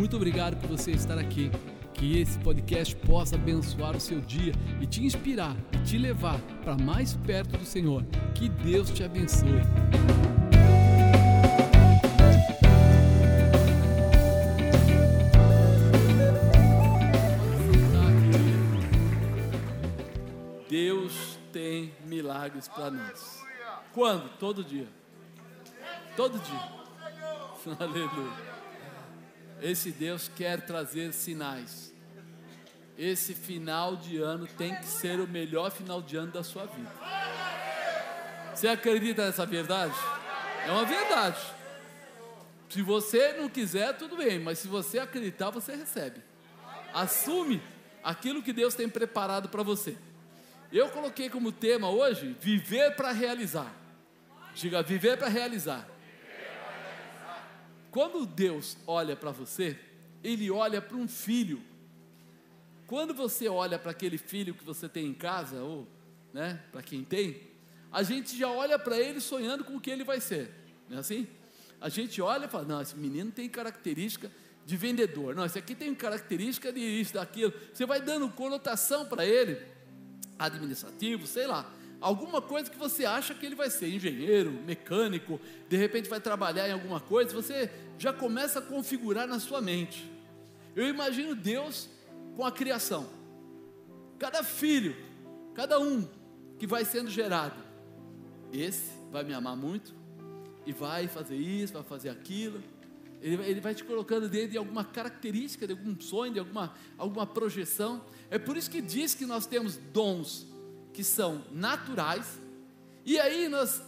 Muito obrigado por você estar aqui. Que esse podcast possa abençoar o seu dia e te inspirar e te levar para mais perto do Senhor. Que Deus te abençoe. Deus tem milagres para nós. Quando? Todo dia. Todo dia. Aleluia. Esse Deus quer trazer sinais. Esse final de ano tem que ser o melhor final de ano da sua vida. Você acredita nessa verdade? É uma verdade. Se você não quiser, tudo bem, mas se você acreditar, você recebe. Assume aquilo que Deus tem preparado para você. Eu coloquei como tema hoje viver para realizar. Diga, viver para realizar. Quando Deus olha para você, Ele olha para um filho. Quando você olha para aquele filho que você tem em casa, ou né, para quem tem, a gente já olha para ele sonhando com o que ele vai ser. Não é assim? A gente olha e fala: não, esse menino tem característica de vendedor. Não, esse aqui tem característica de isso, daquilo. Você vai dando conotação para ele, administrativo, sei lá alguma coisa que você acha que ele vai ser engenheiro, mecânico, de repente vai trabalhar em alguma coisa, você já começa a configurar na sua mente. Eu imagino Deus com a criação. Cada filho, cada um que vai sendo gerado, esse vai me amar muito e vai fazer isso, vai fazer aquilo. Ele, ele vai te colocando dentro de alguma característica, de algum sonho, de alguma, alguma projeção. É por isso que diz que nós temos dons que são naturais, e aí nós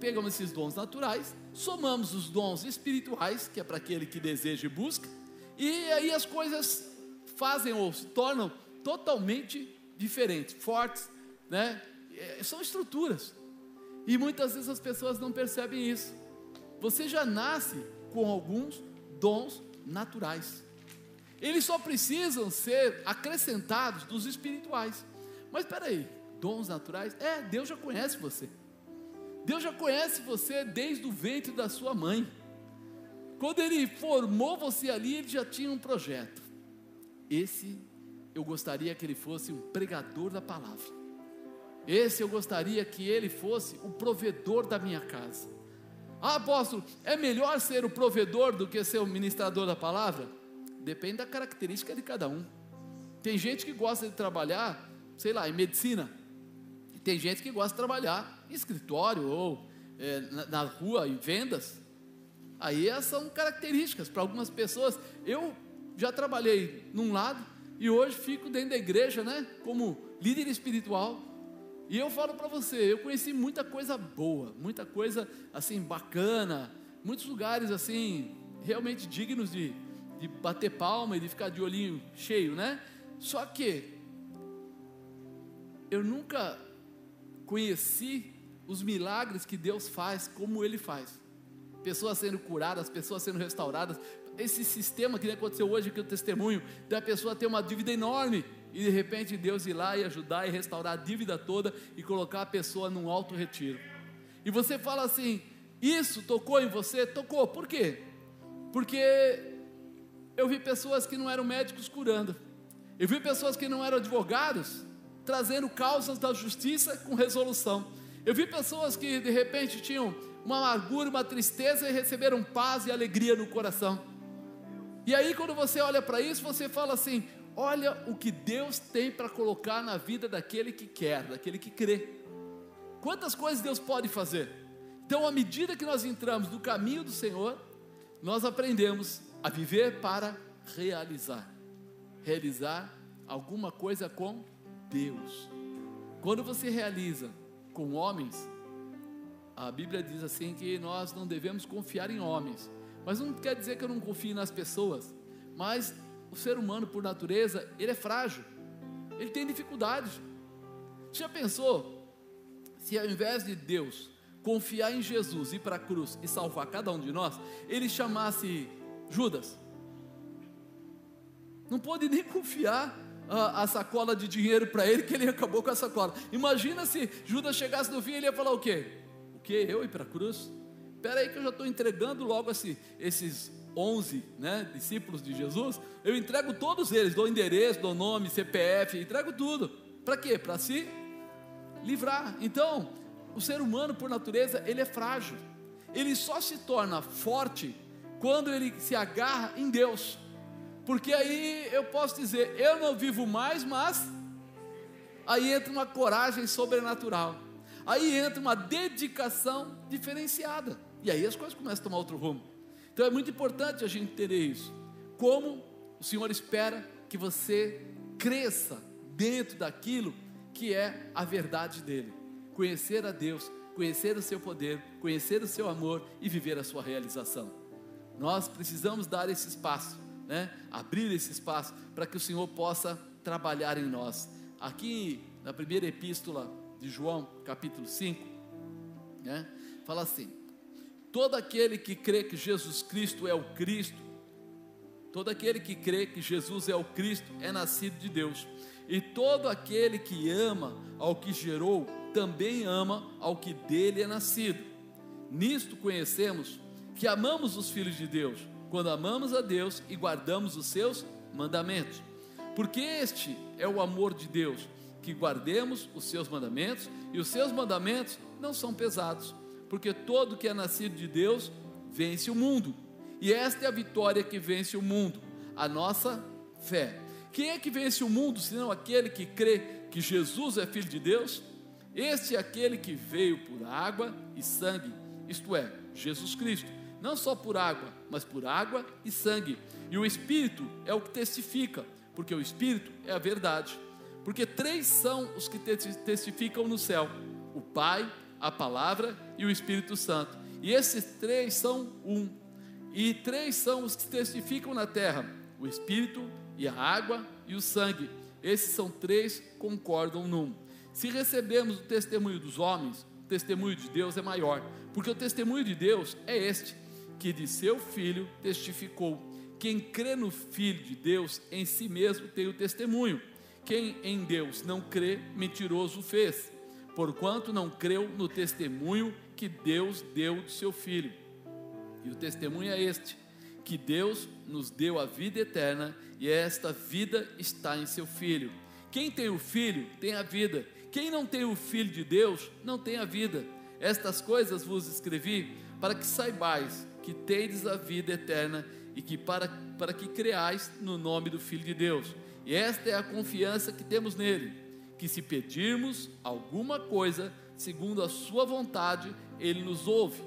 pegamos esses dons naturais, somamos os dons espirituais, que é para aquele que deseja e busca, e aí as coisas fazem ou se tornam totalmente diferentes, fortes, né? É, são estruturas. E muitas vezes as pessoas não percebem isso. Você já nasce com alguns dons naturais. Eles só precisam ser acrescentados dos espirituais. Mas espera aí, dons naturais? É, Deus já conhece você. Deus já conhece você desde o ventre da sua mãe. Quando Ele formou você ali, Ele já tinha um projeto. Esse eu gostaria que ele fosse um pregador da palavra. Esse eu gostaria que ele fosse o provedor da minha casa. Ah, apóstolo, é melhor ser o provedor do que ser o ministrador da palavra? Depende da característica de cada um. Tem gente que gosta de trabalhar, sei lá, em medicina. Tem gente que gosta de trabalhar em escritório ou é, na, na, rua, em vendas. Aí essas são características para algumas pessoas. Eu já trabalhei num lado e hoje fico dentro da igreja, né? Como líder espiritual. E eu falo para você, eu conheci muita coisa boa, muita coisa assim bacana, muitos lugares assim realmente dignos de, de bater palma e de ficar de olhinho cheio, né? Só que eu nunca conheci os milagres que Deus faz, como Ele faz. Pessoas sendo curadas, pessoas sendo restauradas. Esse sistema que aconteceu hoje, que é o testemunho, da pessoa ter uma dívida enorme e de repente Deus ir lá e ajudar e restaurar a dívida toda e colocar a pessoa num alto retiro. E você fala assim: Isso tocou em você? Tocou. Por quê? Porque eu vi pessoas que não eram médicos curando, eu vi pessoas que não eram advogados trazendo causas da justiça com resolução. Eu vi pessoas que de repente tinham uma amargura, uma tristeza e receberam paz e alegria no coração. E aí, quando você olha para isso, você fala assim: olha o que Deus tem para colocar na vida daquele que quer, daquele que crê. Quantas coisas Deus pode fazer? Então, à medida que nós entramos no caminho do Senhor, nós aprendemos a viver para realizar. Realizar alguma coisa com Deus. Quando você realiza com homens, a Bíblia diz assim que nós não devemos confiar em homens. Mas não quer dizer que eu não confie nas pessoas. Mas o ser humano, por natureza, ele é frágil. Ele tem dificuldades. Já pensou? Se ao invés de Deus confiar em Jesus, ir para a cruz e salvar cada um de nós, ele chamasse Judas. Não pode nem confiar a, a sacola de dinheiro para ele, que ele acabou com a sacola. Imagina se Judas chegasse no fim e ele ia falar o quê? O quê? Eu ir para a cruz? Espera aí que eu já estou entregando logo esse, esses 11 né, discípulos de Jesus, eu entrego todos eles, dou endereço, dou nome, CPF, entrego tudo. Para quê? Para se livrar. Então, o ser humano, por natureza, ele é frágil. Ele só se torna forte quando ele se agarra em Deus. Porque aí eu posso dizer, eu não vivo mais, mas aí entra uma coragem sobrenatural. Aí entra uma dedicação diferenciada. E aí as coisas começam a tomar outro rumo. Então é muito importante a gente entender isso. Como o Senhor espera que você cresça dentro daquilo que é a verdade dele. Conhecer a Deus, conhecer o seu poder, conhecer o seu amor e viver a sua realização. Nós precisamos dar esse espaço, né? Abrir esse espaço para que o Senhor possa trabalhar em nós. Aqui na primeira epístola de João, capítulo 5, né? Fala assim: Todo aquele que crê que Jesus Cristo é o Cristo, todo aquele que crê que Jesus é o Cristo é nascido de Deus. E todo aquele que ama ao que gerou, também ama ao que dele é nascido. Nisto conhecemos que amamos os filhos de Deus, quando amamos a Deus e guardamos os seus mandamentos. Porque este é o amor de Deus, que guardemos os seus mandamentos, e os seus mandamentos não são pesados, porque todo que é nascido de Deus vence o mundo. E esta é a vitória que vence o mundo, a nossa fé. Quem é que vence o mundo, senão aquele que crê que Jesus é filho de Deus? Este é aquele que veio por água e sangue, isto é, Jesus Cristo. Não só por água, mas por água e sangue. E o Espírito é o que testifica, porque o Espírito é a verdade. Porque três são os que testificam no céu: o Pai, a Palavra e o Espírito Santo. E esses três são um. E três são os que testificam na terra: o Espírito, e a água e o sangue. Esses são três, concordam num. Se recebemos o testemunho dos homens, o testemunho de Deus é maior, porque o testemunho de Deus é este, que de seu filho testificou. Quem crê no Filho de Deus, em si mesmo tem o testemunho. Quem em Deus não crê, mentiroso fez, porquanto não creu no testemunho que Deus deu de seu filho. E o testemunho é este: que Deus nos deu a vida eterna e esta vida está em seu Filho. Quem tem o Filho tem a vida. Quem não tem o Filho de Deus não tem a vida. Estas coisas vos escrevi para que saibais que tendes a vida eterna e que para, para que creais no nome do Filho de Deus. E esta é a confiança que temos nele, que se pedirmos alguma coisa segundo a sua vontade, ele nos ouve.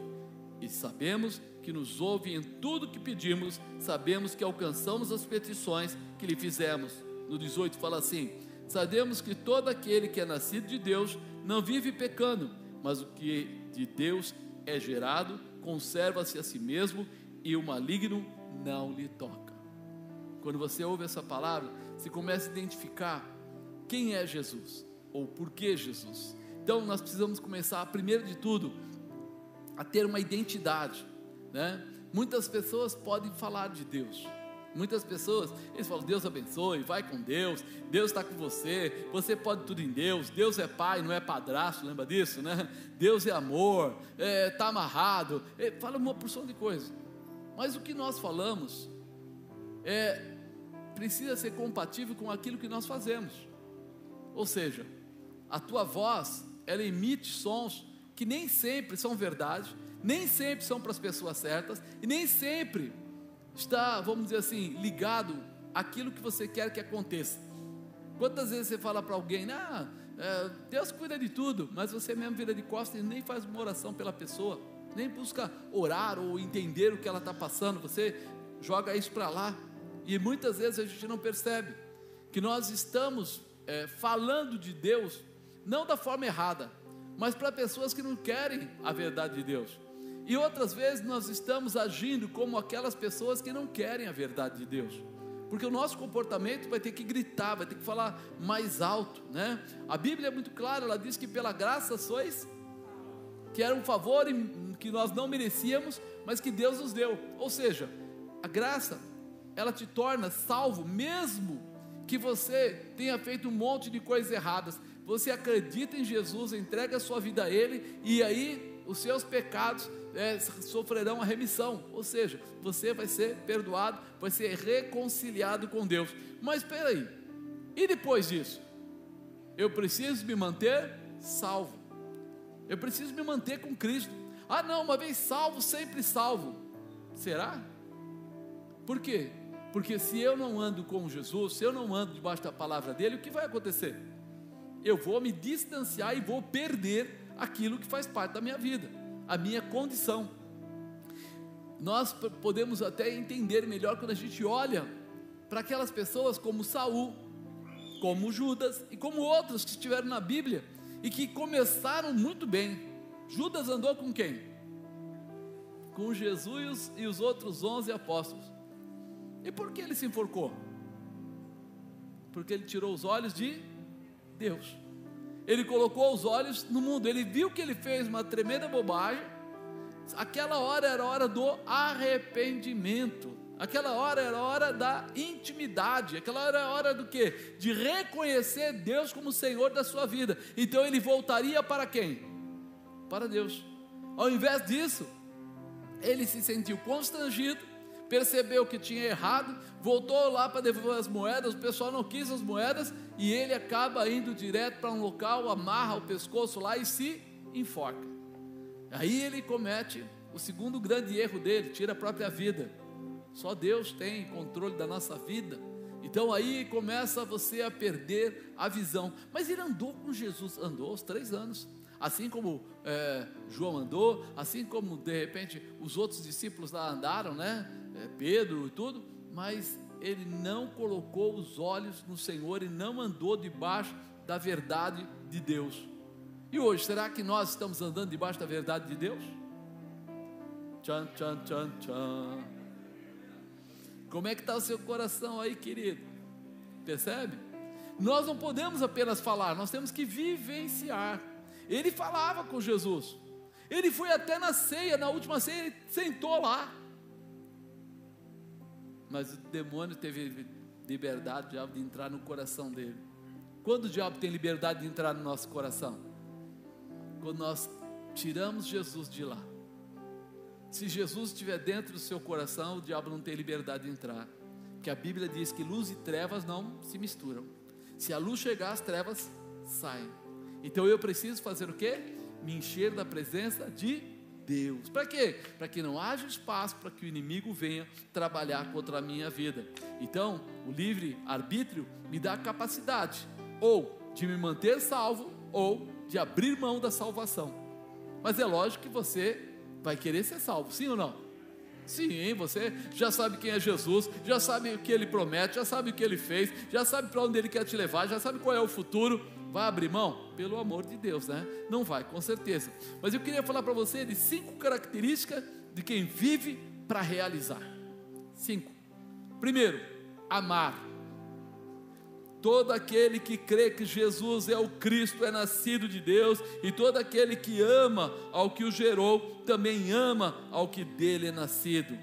E sabemos que nos ouve em tudo que pedimos, sabemos que alcançamos as petições que lhe fizemos. No 18 fala assim: Sabemos que todo aquele que é nascido de Deus não vive pecando, mas o que de Deus é gerado conserva-se a si mesmo e o maligno não lhe toca. Quando você ouve essa palavra, você começa a identificar quem é Jesus ou por que Jesus. Então nós precisamos começar, primeiro de tudo, a ter uma identidade. Né? Muitas pessoas podem falar de Deus. Muitas pessoas, eles falam, Deus abençoe, vai com Deus, Deus está com você, você pode tudo em Deus, Deus é pai, não é padrasto, lembra disso, né? Deus é amor, está é, tá amarrado, é, fala uma porção de coisas. Mas o que nós falamos é precisa ser compatível com aquilo que nós fazemos. Ou seja, a tua voz, ela emite sons que nem sempre são verdade, nem sempre são para as pessoas certas e nem sempre está, vamos dizer assim, ligado àquilo que você quer que aconteça. Quantas vezes você fala para alguém, ah, é, Deus cuida de tudo, mas você mesmo vira de costas e nem faz uma oração pela pessoa, nem busca orar ou entender o que ela está passando, você joga isso para lá e muitas vezes a gente não percebe que nós estamos é, falando de Deus não da forma errada, mas para pessoas que não querem a verdade de Deus. E outras vezes nós estamos agindo como aquelas pessoas que não querem a verdade de Deus. Porque o nosso comportamento vai ter que gritar, vai ter que falar mais alto, né? A Bíblia é muito clara, ela diz que pela graça sois que era um favor que nós não merecíamos, mas que Deus nos deu. Ou seja, a graça, ela te torna salvo mesmo que você tenha feito um monte de coisas erradas. Você acredita em Jesus, entrega a sua vida a ele e aí os seus pecados é, sofrerão a remissão, ou seja, você vai ser perdoado, vai ser reconciliado com Deus. Mas espera aí, e depois disso? Eu preciso me manter salvo, eu preciso me manter com Cristo. Ah, não, uma vez salvo, sempre salvo. Será? Por quê? Porque se eu não ando com Jesus, se eu não ando debaixo da palavra dele, o que vai acontecer? Eu vou me distanciar e vou perder aquilo que faz parte da minha vida, a minha condição. Nós podemos até entender melhor quando a gente olha para aquelas pessoas como Saul, como Judas e como outros que estiveram na Bíblia e que começaram muito bem. Judas andou com quem? Com Jesus e os outros onze apóstolos. E por que ele se enforcou? Porque ele tirou os olhos de Deus. Ele colocou os olhos no mundo. Ele viu que ele fez uma tremenda bobagem. Aquela hora era a hora do arrependimento. Aquela hora era a hora da intimidade. Aquela hora era a hora do quê? De reconhecer Deus como Senhor da sua vida. Então ele voltaria para quem? Para Deus. Ao invés disso, ele se sentiu constrangido percebeu que tinha errado, voltou lá para devolver as moedas, o pessoal não quis as moedas e ele acaba indo direto para um local, amarra o pescoço lá e se enforca. Aí ele comete o segundo grande erro dele, tira a própria vida. Só Deus tem controle da nossa vida. Então aí começa você a perder a visão. Mas ele andou com Jesus, andou os três anos. Assim como é, João andou, assim como de repente os outros discípulos lá andaram, né? Pedro e tudo, mas ele não colocou os olhos no Senhor e não andou debaixo da verdade de Deus. E hoje, será que nós estamos andando debaixo da verdade de Deus? Tchan, tchan, tchan, tchan. Como é que está o seu coração aí, querido? Percebe? Nós não podemos apenas falar, nós temos que vivenciar. Ele falava com Jesus. Ele foi até na ceia, na última ceia, ele sentou lá mas o demônio teve liberdade diabo de entrar no coração dele. Quando o diabo tem liberdade de entrar no nosso coração? Quando nós tiramos Jesus de lá. Se Jesus estiver dentro do seu coração, o diabo não tem liberdade de entrar. Porque a Bíblia diz que luz e trevas não se misturam. Se a luz chegar, as trevas saem. Então eu preciso fazer o quê? Me encher da presença de Deus. Para quê? Para que não haja espaço para que o inimigo venha trabalhar contra a minha vida. Então, o livre arbítrio me dá a capacidade ou de me manter salvo ou de abrir mão da salvação. Mas é lógico que você vai querer ser salvo, sim ou não? Sim, você já sabe quem é Jesus, já sabe o que ele promete, já sabe o que ele fez, já sabe para onde ele quer te levar, já sabe qual é o futuro. Vai abrir mão? Pelo amor de Deus, né? Não vai, com certeza. Mas eu queria falar para você de cinco características de quem vive para realizar. Cinco. Primeiro, amar. Todo aquele que crê que Jesus é o Cristo é nascido de Deus, e todo aquele que ama ao que o gerou também ama ao que dele é nascido.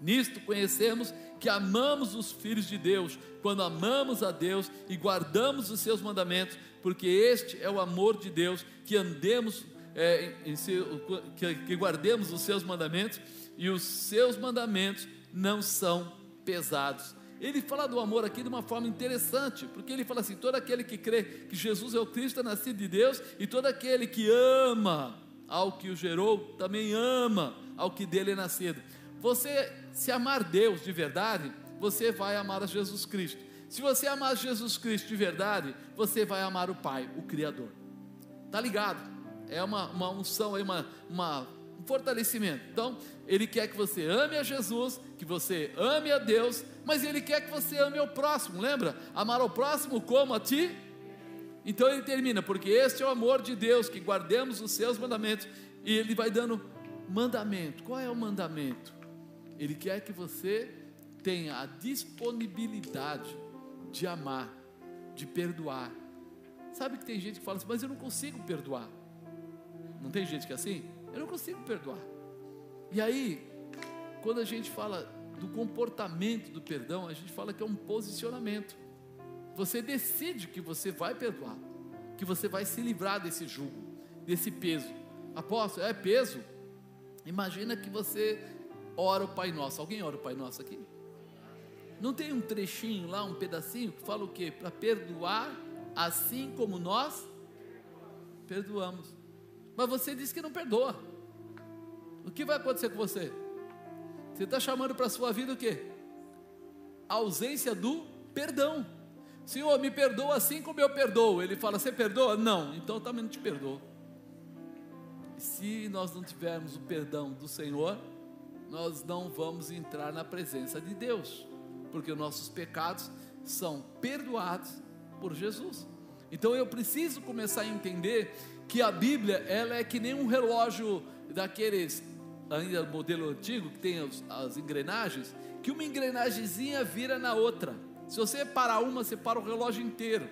Nisto conhecemos que amamos os filhos de Deus, quando amamos a Deus e guardamos os seus mandamentos, porque este é o amor de Deus, que andemos, é, seu, que, que guardemos os seus mandamentos, e os seus mandamentos não são pesados. Ele fala do amor aqui de uma forma interessante, porque ele fala assim: todo aquele que crê que Jesus é o Cristo, é nascido de Deus, e todo aquele que ama ao que o gerou, também ama ao que dele é nascido. Você, se amar Deus de verdade, você vai amar a Jesus Cristo. Se você amar Jesus Cristo de verdade, você vai amar o Pai, o Criador. Tá ligado? É uma, uma unção, uma, uma, um fortalecimento. Então, Ele quer que você ame a Jesus, que você ame a Deus, mas Ele quer que você ame ao próximo, lembra? Amar ao próximo como a ti. Então ele termina, porque este é o amor de Deus, que guardemos os seus mandamentos, e ele vai dando mandamento. Qual é o mandamento? Ele quer que você tenha a disponibilidade de amar, de perdoar. Sabe que tem gente que fala assim, mas eu não consigo perdoar. Não tem gente que é assim? Eu não consigo perdoar. E aí, quando a gente fala do comportamento do perdão, a gente fala que é um posicionamento. Você decide que você vai perdoar, que você vai se livrar desse jugo, desse peso. Apóstolo, é peso. Imagina que você ora o Pai Nosso. Alguém ora o Pai Nosso aqui? Não tem um trechinho lá, um pedacinho que fala o quê? Para perdoar assim como nós perdoamos. Mas você disse que não perdoa. O que vai acontecer com você? Você está chamando para a sua vida o quê? A ausência do perdão. Senhor, me perdoa assim como eu perdoo. Ele fala, você perdoa? Não, então também não te perdoo. E se nós não tivermos o perdão do Senhor, nós não vamos entrar na presença de Deus, porque os nossos pecados são perdoados por Jesus. Então eu preciso começar a entender que a Bíblia ela é que nem um relógio daqueles ainda modelo antigo que tem as, as engrenagens, que uma engrenagemzinha vira na outra. Se você parar uma, você para o relógio inteiro.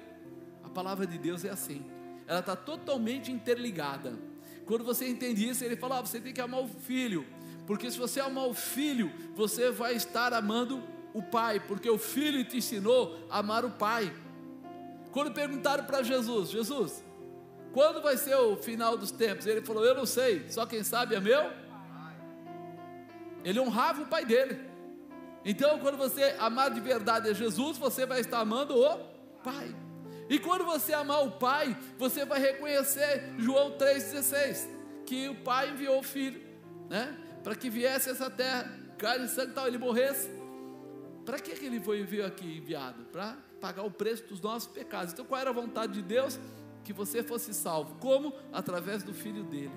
A palavra de Deus é assim. Ela está totalmente interligada. Quando você entende isso, ele fala: ah, você tem que amar o filho, porque se você amar o filho, você vai estar amando o pai, porque o filho te ensinou a amar o pai. Quando perguntaram para Jesus: Jesus, quando vai ser o final dos tempos? Ele falou: Eu não sei, só quem sabe é meu. Ele honrava o pai dele. Então, quando você amar de verdade a Jesus, você vai estar amando o Pai. E quando você amar o Pai, você vai reconhecer João 3,16, que o Pai enviou o Filho, né? Para que viesse essa terra, carne e sangue tal, ele morresse. Para que, ele foi enviado aqui enviado? Para pagar o preço dos nossos pecados. Então, qual era a vontade de Deus? Que você fosse salvo. Como? Através do Filho dele.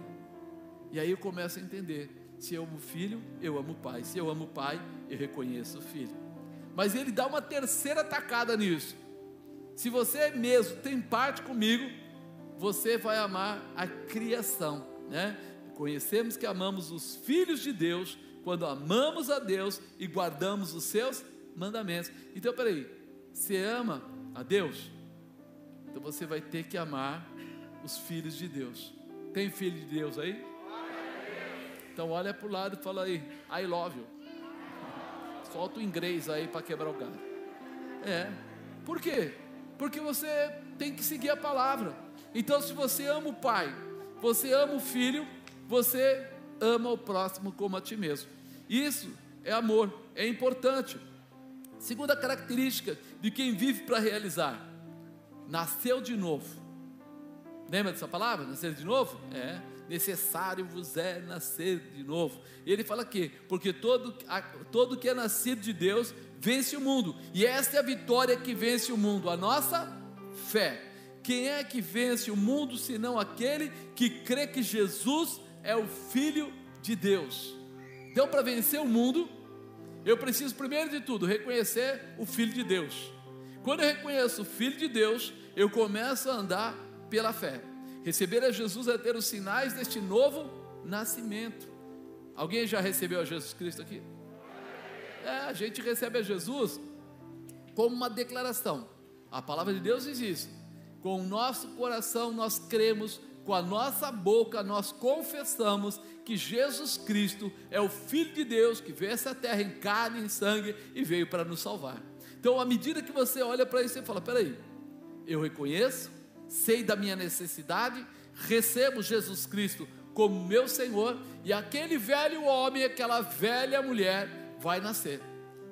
E aí eu começo a entender. Se eu amo o filho, eu amo o pai. Se eu amo o pai, eu reconheço o filho. Mas ele dá uma terceira tacada nisso. Se você mesmo tem parte comigo, você vai amar a criação, né? Conhecemos que amamos os filhos de Deus quando amamos a Deus e guardamos os seus mandamentos. Então, peraí, você ama a Deus? Então você vai ter que amar os filhos de Deus. Tem filho de Deus aí? Então olha para o lado e fala aí, I love you. Solta o inglês aí para quebrar o galho. É. Por quê? Porque você tem que seguir a palavra. Então, se você ama o pai, você ama o filho, você ama o próximo como a ti mesmo. Isso é amor, é importante. Segunda característica de quem vive para realizar: nasceu de novo. Lembra dessa palavra? Nascer de novo? É necessário vos é nascer de novo. Ele fala aqui, porque todo, todo que é nascido de Deus vence o mundo, e esta é a vitória que vence o mundo, a nossa fé. Quem é que vence o mundo senão aquele que crê que Jesus é o Filho de Deus? Então, para vencer o mundo, eu preciso primeiro de tudo reconhecer o Filho de Deus. Quando eu reconheço o Filho de Deus, eu começo a andar pela fé. Receber a Jesus é ter os sinais deste novo nascimento. Alguém já recebeu a Jesus Cristo aqui? É, a gente recebe a Jesus como uma declaração. A palavra de Deus diz isso. Com o nosso coração nós cremos, com a nossa boca nós confessamos que Jesus Cristo é o Filho de Deus que veio essa terra em carne e em sangue e veio para nos salvar. Então, à medida que você olha para isso, você fala: peraí, eu reconheço, sei da minha necessidade, recebo Jesus Cristo como meu Senhor, e aquele velho homem, aquela velha mulher vai nascer,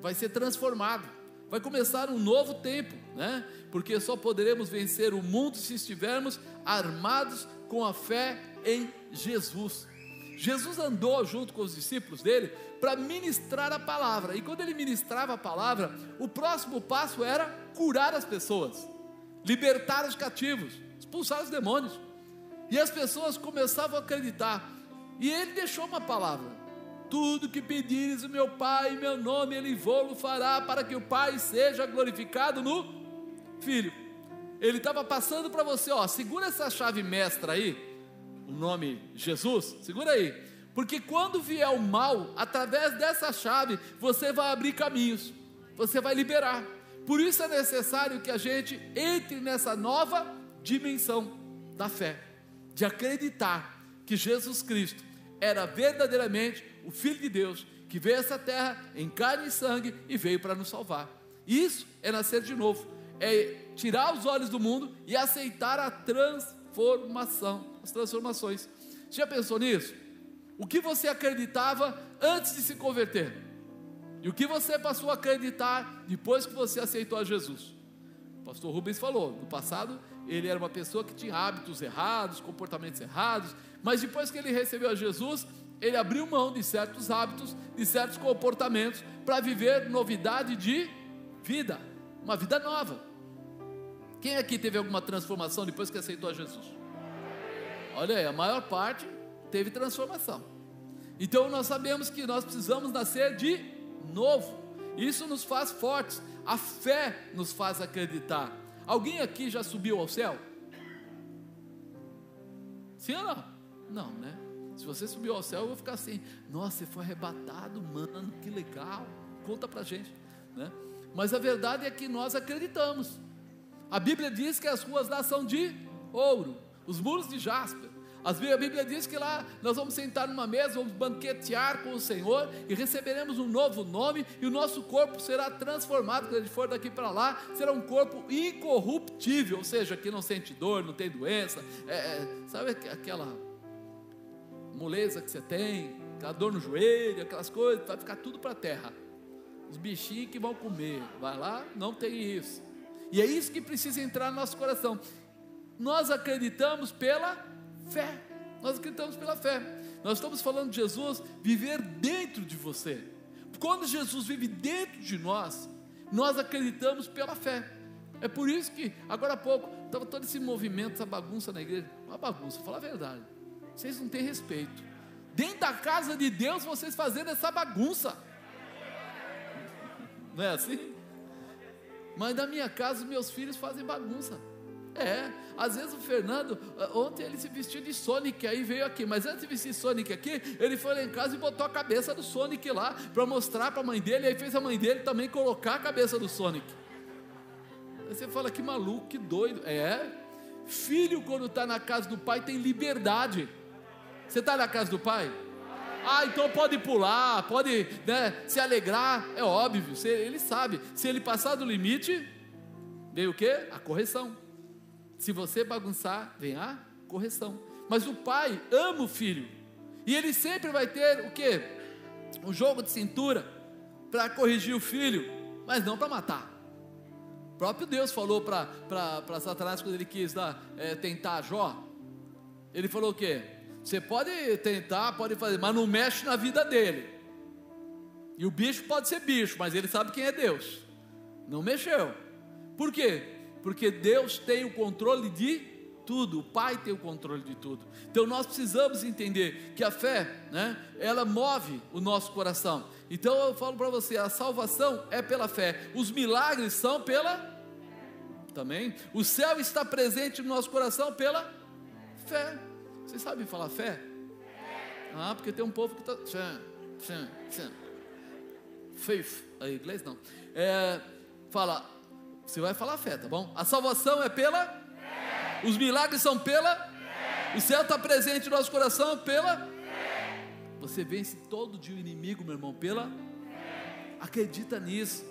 vai ser transformado, vai começar um novo tempo, né? Porque só poderemos vencer o mundo se estivermos armados com a fé em Jesus. Jesus andou junto com os discípulos dele para ministrar a palavra, e quando ele ministrava a palavra, o próximo passo era curar as pessoas libertar os cativos, expulsar os demônios. E as pessoas começavam a acreditar. E ele deixou uma palavra: Tudo que pedires o meu Pai em meu nome, ele vou fará, para que o Pai seja glorificado no Filho. Ele estava passando para você, ó, segura essa chave mestra aí, o nome Jesus, segura aí, porque quando vier o mal, através dessa chave, você vai abrir caminhos, você vai liberar. Por isso é necessário que a gente entre nessa nova dimensão da fé, de acreditar que Jesus Cristo era verdadeiramente o Filho de Deus, que veio a essa terra em carne e sangue e veio para nos salvar. Isso é nascer de novo, é tirar os olhos do mundo e aceitar a transformação, as transformações. Você já pensou nisso? O que você acreditava antes de se converter? E o que você passou a acreditar depois que você aceitou a Jesus? O pastor Rubens falou, no passado ele era uma pessoa que tinha hábitos errados, comportamentos errados, mas depois que ele recebeu a Jesus, ele abriu mão de certos hábitos, de certos comportamentos, para viver novidade de vida, uma vida nova. Quem aqui teve alguma transformação depois que aceitou a Jesus? Olha aí, a maior parte teve transformação. Então nós sabemos que nós precisamos nascer de novo. Isso nos faz fortes. A fé nos faz acreditar. Alguém aqui já subiu ao céu? Sim ou não? Não, né? Se você subiu ao céu, eu vou ficar assim: Nossa, você foi arrebatado, mano, que legal. Conta pra gente, né? Mas a verdade é que nós acreditamos. A Bíblia diz que as ruas lá são de ouro, os muros de jaspe. A Bíblia diz que lá nós vamos sentar numa mesa, vamos banquetear com o Senhor e receberemos um novo nome e o nosso corpo será transformado quando gente for daqui para lá, será um corpo incorruptível, ou seja, que não sente dor, não tem doença, é, é, sabe aquela moleza que você tem, aquela dor no joelho, aquelas coisas, vai ficar tudo para a terra. Os bichinhos que vão comer, vai lá, não tem isso. E é isso que precisa entrar no nosso coração. Nós acreditamos pela Fé. Nós acreditamos pela fé. Nós estamos falando de Jesus viver dentro de você. Quando Jesus vive dentro de nós, nós acreditamos pela fé. É por isso que, agora há pouco, estava todo esse movimento, essa bagunça na igreja. Uma bagunça, fala a verdade. Vocês não têm respeito. Dentro da casa de Deus, vocês fazendo essa bagunça. Não é assim? Mas na minha casa, meus filhos fazem bagunça. É, às vezes o Fernando, ah, ontem ele se vestiu de Sonic, aí veio aqui, mas antes de vestir Sonic aqui, ele foi lá em casa e botou a cabeça do Sonic lá, para mostrar para a mãe dele, aí fez a mãe dele também colocar a cabeça do Sonic. Aí você fala, que maluco, que doido. É, filho quando está na casa do pai tem liberdade. Você está na casa do pai? Ah, então pode pular, pode né, se alegrar, é óbvio, ele sabe. Se ele passar do limite, veio o que? A correção. Se você bagunçar, vem a correção. Mas o pai ama o filho. E ele sempre vai ter o que? Um jogo de cintura para corrigir o filho, mas não para matar. O próprio Deus falou para Satanás quando ele quis é, tentar Jó. Ele falou o quê? Você pode tentar, pode fazer, mas não mexe na vida dele. E o bicho pode ser bicho, mas ele sabe quem é Deus. Não mexeu. Por quê? porque Deus tem o controle de tudo, o Pai tem o controle de tudo. Então nós precisamos entender que a fé, né, ela move o nosso coração. Então eu falo para você, a salvação é pela fé, os milagres são pela também. O céu está presente no nosso coração pela fé. Vocês sabem falar fé? Ah, porque tem um povo que está. Faith, a inglês não. É, fala, você vai falar fé, tá bom? A salvação é pela? Fé. Os milagres são pela? Fé. O céu está presente no nosso coração pela? Fé. Você vence todo dia o inimigo, meu irmão, pela? Acredita nisso.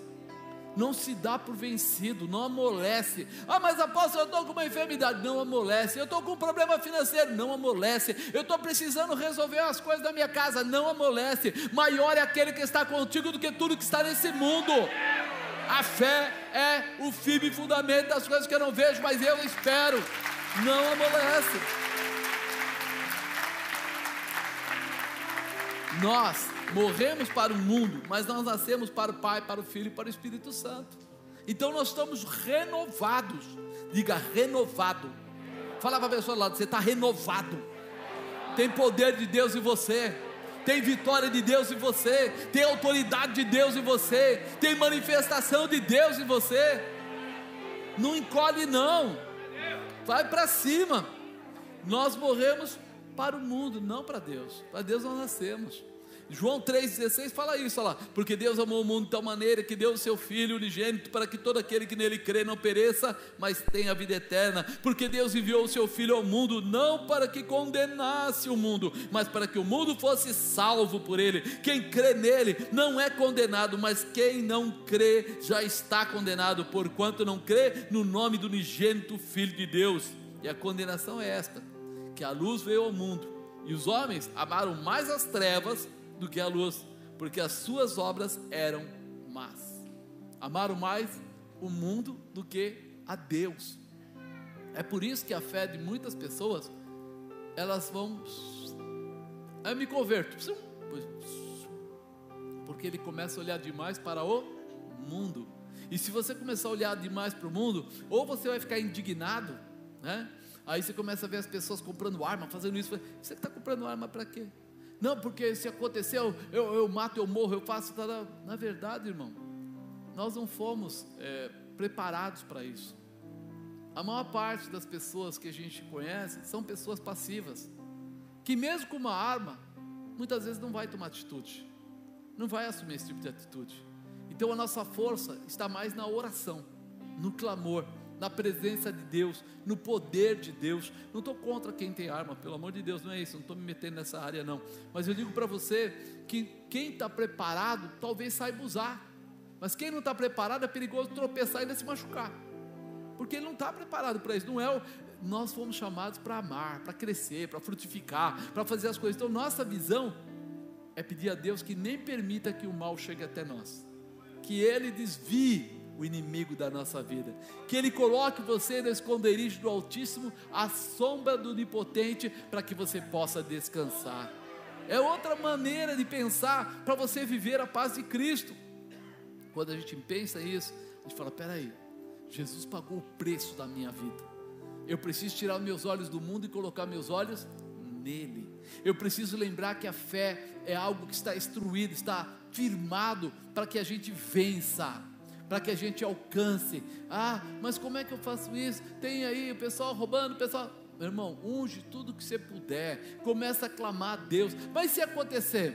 Não se dá por vencido, não amolece. Ah, mas apóstolo, eu estou com uma enfermidade. Não amolece. Eu estou com um problema financeiro. Não amolece. Eu estou precisando resolver as coisas da minha casa. Não amolece. Maior é aquele que está contigo do que tudo que está nesse mundo. A fé é o firme fundamento das coisas que eu não vejo, mas eu espero. Não amolece. Nós morremos para o mundo, mas nós nascemos para o Pai, para o Filho e para o Espírito Santo. Então nós estamos renovados. Diga renovado. Fala para a pessoa lado, você está renovado. Tem poder de Deus em você tem vitória de Deus em você, tem autoridade de Deus em você, tem manifestação de Deus em você. Não encolhe, não, vai para cima. Nós morremos para o mundo, não para Deus. Para Deus nós nascemos. João 3,16 fala isso, olha lá, porque Deus amou o mundo de tal maneira que deu o seu Filho unigênito para que todo aquele que nele crê não pereça, mas tenha vida eterna, porque Deus enviou o seu Filho ao mundo não para que condenasse o mundo, mas para que o mundo fosse salvo por ele. Quem crê nele não é condenado, mas quem não crê já está condenado, porquanto não crê no nome do unigênito Filho de Deus. E a condenação é esta: que a luz veio ao mundo E os homens amaram mais as trevas do que a luz, porque as suas obras eram más. Amaram mais o mundo do que a Deus. É por isso que a fé de muitas pessoas, elas vão. Eu me converto. Porque ele começa a olhar demais para o mundo. E se você começar a olhar demais para o mundo, ou você vai ficar indignado, né? Aí você começa a ver as pessoas comprando arma, fazendo isso. Você está comprando arma para quê? Não, porque se aconteceu, eu, eu mato, eu morro, eu faço. Tá, na verdade, irmão, nós não fomos é, preparados para isso. A maior parte das pessoas que a gente conhece são pessoas passivas, que mesmo com uma arma, muitas vezes não vai tomar atitude, não vai assumir esse tipo de atitude. Então a nossa força está mais na oração, no clamor, na presença de Deus, no poder de Deus. Não estou contra quem tem arma, pelo amor de Deus, não é isso, não estou me metendo nessa área, não. Mas eu digo para você que quem está preparado talvez saiba usar, mas quem não está preparado é perigoso tropeçar e ainda se machucar, porque ele não está preparado para isso. Não é o, nós fomos chamados para amar, para crescer, para frutificar, para fazer as coisas. Então, nossa visão é pedir a Deus que nem permita que o mal chegue até nós, que Ele desvie o inimigo da nossa vida. Que Ele coloque você no esconderijo do Altíssimo, à sombra do Onipotente, para que você possa descansar. É outra maneira de pensar para você viver a paz de Cristo. Quando a gente pensa isso, a gente fala: peraí, Jesus pagou o preço da minha vida. Eu preciso tirar meus olhos do mundo e colocar meus olhos nele. Eu preciso lembrar que a fé é algo que está instruído, está firmado para que a gente vença para que a gente alcance. Ah, mas como é que eu faço isso? Tem aí o pessoal roubando, o pessoal. Meu irmão, unge tudo que você puder, começa a clamar a Deus. Mas se acontecer,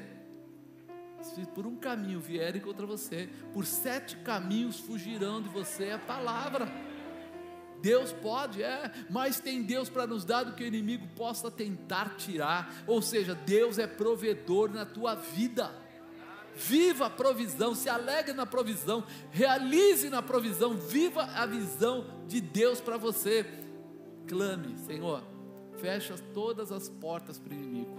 se por um caminho vierem contra você, por sete caminhos fugirão de você a palavra. Deus pode, é, mas tem Deus para nos dar do que o inimigo possa tentar tirar. Ou seja, Deus é provedor na tua vida. Viva a provisão, se alegre na provisão, realize na provisão, viva a visão de Deus para você. Clame, Senhor, fecha todas as portas para o inimigo,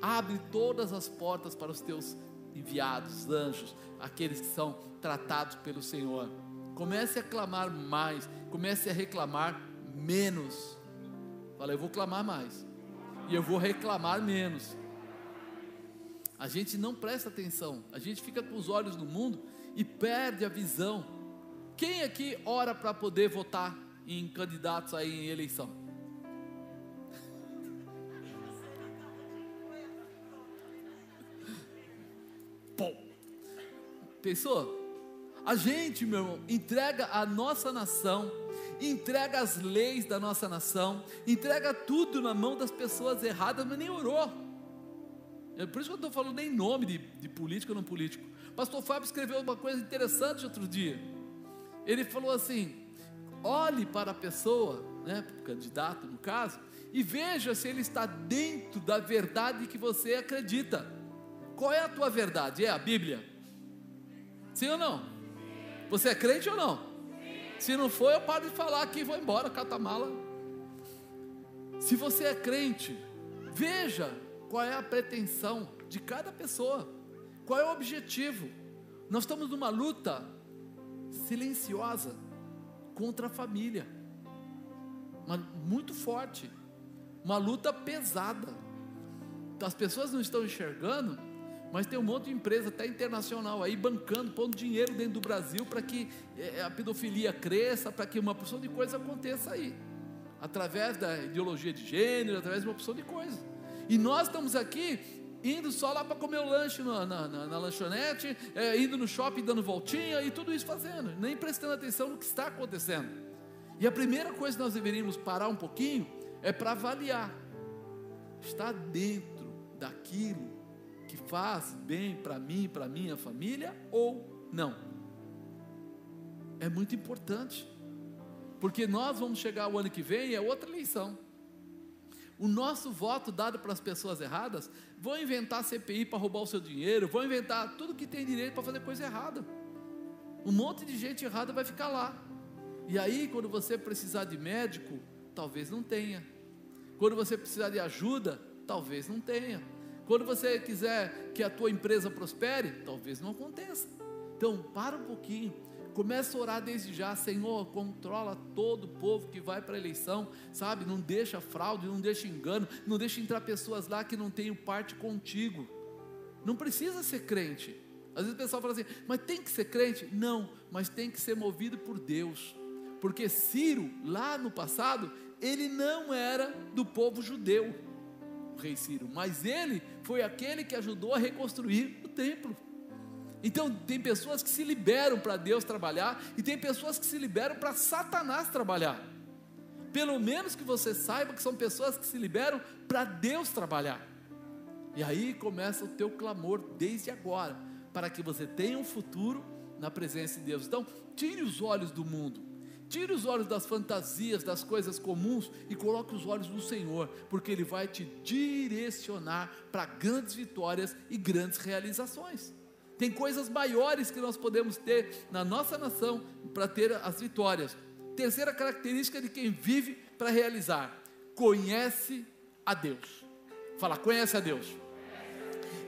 abre todas as portas para os teus enviados, anjos, aqueles que são tratados pelo Senhor. Comece a clamar mais, comece a reclamar menos. Fala, eu vou clamar mais, e eu vou reclamar menos a gente não presta atenção, a gente fica com os olhos no mundo e perde a visão. Quem aqui ora para poder votar em candidatos aí em eleição? Pô, pensou? A gente, meu irmão, entrega a nossa nação, entrega as leis da nossa nação, entrega tudo na mão das pessoas erradas, mas nem orou. É por isso que eu estou falando nem nome de, de político ou não político. Pastor Fábio escreveu uma coisa interessante outro dia. Ele falou assim: olhe para a pessoa, né, o candidato no caso, e veja se ele está dentro da verdade que você acredita. Qual é a tua verdade? É a Bíblia? Sim ou não? Você é crente ou não? Se não for, eu paro de falar aqui e vou embora, catamala. Se você é crente, veja qual é a pretensão de cada pessoa, qual é o objetivo. Nós estamos numa luta silenciosa contra a família, uma, muito forte, uma luta pesada. As pessoas não estão enxergando, mas tem um monte de empresa até internacional aí bancando, pondo dinheiro dentro do Brasil para que é, a pedofilia cresça, para que uma porção de coisa aconteça aí, através da ideologia de gênero, através de uma porção de coisas. E nós estamos aqui indo só lá para comer o lanche na, na, na, na lanchonete, é, indo no shopping dando voltinha e tudo isso fazendo, nem prestando atenção no que está acontecendo. E a primeira coisa que nós deveríamos parar um pouquinho é para avaliar: está dentro daquilo que faz bem para mim, para minha família ou não? É muito importante, porque nós vamos chegar o ano que vem, é outra eleição o nosso voto dado para as pessoas erradas, vão inventar CPI para roubar o seu dinheiro, vão inventar tudo que tem direito para fazer coisa errada. Um monte de gente errada vai ficar lá. E aí, quando você precisar de médico, talvez não tenha. Quando você precisar de ajuda, Talvez não tenha. Quando você quiser que a tua empresa prospere, talvez não aconteça. Então, para um pouquinho, Começa a orar desde já, Senhor, controla todo o povo que vai para a eleição, sabe? Não deixa fraude, não deixa engano, não deixa entrar pessoas lá que não tenham parte contigo. Não precisa ser crente. Às vezes o pessoal fala assim, mas tem que ser crente? Não, mas tem que ser movido por Deus. Porque Ciro, lá no passado, ele não era do povo judeu, o rei Ciro, mas ele foi aquele que ajudou a reconstruir o templo. Então, tem pessoas que se liberam para Deus trabalhar e tem pessoas que se liberam para Satanás trabalhar. Pelo menos que você saiba que são pessoas que se liberam para Deus trabalhar. E aí começa o teu clamor desde agora, para que você tenha um futuro na presença de Deus. Então, tire os olhos do mundo, tire os olhos das fantasias, das coisas comuns e coloque os olhos no Senhor, porque Ele vai te direcionar para grandes vitórias e grandes realizações. Tem coisas maiores que nós podemos ter na nossa nação para ter as vitórias. Terceira característica de quem vive para realizar: conhece a Deus. Fala, conhece a Deus.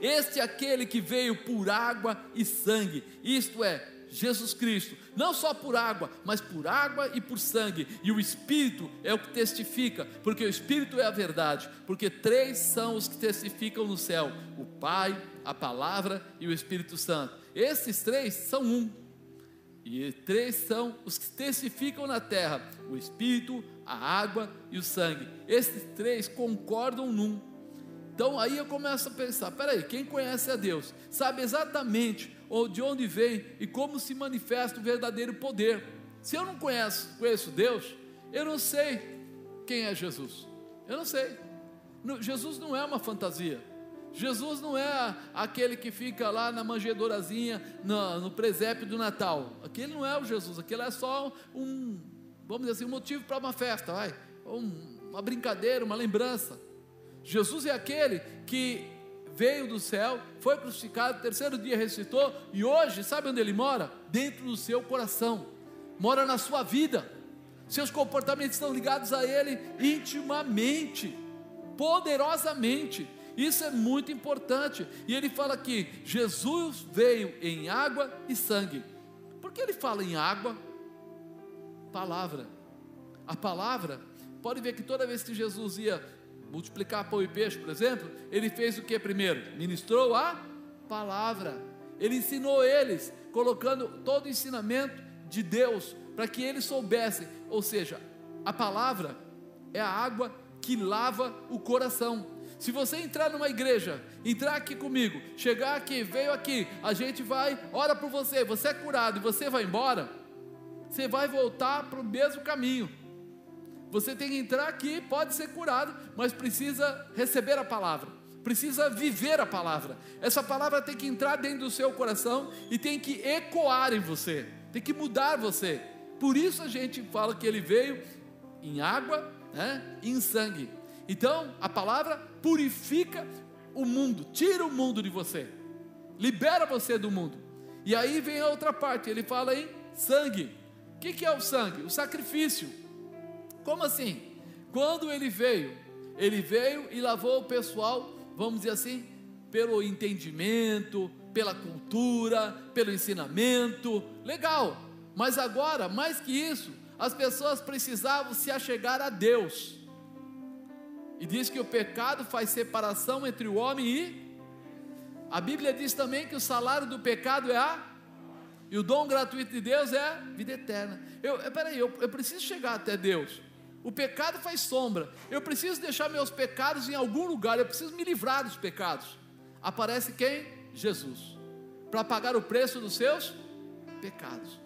Este é aquele que veio por água e sangue, isto é, Jesus Cristo, não só por água, mas por água e por sangue, e o Espírito é o que testifica, porque o Espírito é a verdade, porque três são os que testificam no céu: o Pai, a Palavra e o Espírito Santo. Esses três são um, e três são os que testificam na terra: o Espírito, a água e o sangue. Esses três concordam num. Então aí eu começo a pensar: peraí, quem conhece a Deus sabe exatamente de onde vem e como se manifesta o verdadeiro poder. Se eu não conheço, conheço Deus, eu não sei quem é Jesus. Eu não sei. Jesus não é uma fantasia. Jesus não é aquele que fica lá na manjedorazinha, no, no presépio do Natal. Aquele não é o Jesus, aquele é só um, vamos dizer assim, um motivo para uma festa, vai, um, uma brincadeira, uma lembrança. Jesus é aquele que veio do céu, foi crucificado, terceiro dia ressuscitou e hoje, sabe onde ele mora? Dentro do seu coração, mora na sua vida. Seus comportamentos estão ligados a ele intimamente, poderosamente. Isso é muito importante. E ele fala que Jesus veio em água e sangue. Por que ele fala em água? Palavra. A palavra, pode ver que toda vez que Jesus ia multiplicar pão e peixe, por exemplo, ele fez o que primeiro? Ministrou a palavra. Ele ensinou eles, colocando todo o ensinamento de Deus para que eles soubessem. Ou seja, a palavra é a água que lava o coração. Se você entrar numa igreja, entrar aqui comigo, chegar aqui, veio aqui, a gente vai, ora por você, você é curado e você vai embora, você vai voltar para o mesmo caminho. Você tem que entrar aqui, pode ser curado, mas precisa receber a palavra, precisa viver a palavra. Essa palavra tem que entrar dentro do seu coração e tem que ecoar em você, tem que mudar você. Por isso a gente fala que ele veio em água né, e em sangue. Então, a palavra purifica o mundo, tira o mundo de você, libera você do mundo. E aí vem a outra parte, ele fala em sangue. O que, que é o sangue? O sacrifício. Como assim? Quando ele veio, ele veio e lavou o pessoal, vamos dizer assim, pelo entendimento, pela cultura, pelo ensinamento, legal. Mas agora, mais que isso, as pessoas precisavam se achegar a Deus. E diz que o pecado faz separação entre o homem e a Bíblia diz também que o salário do pecado é a e o dom gratuito de Deus é vida eterna. Eu, peraí, eu, eu preciso chegar até Deus. O pecado faz sombra. Eu preciso deixar meus pecados em algum lugar. Eu preciso me livrar dos pecados. Aparece quem? Jesus. Para pagar o preço dos seus pecados.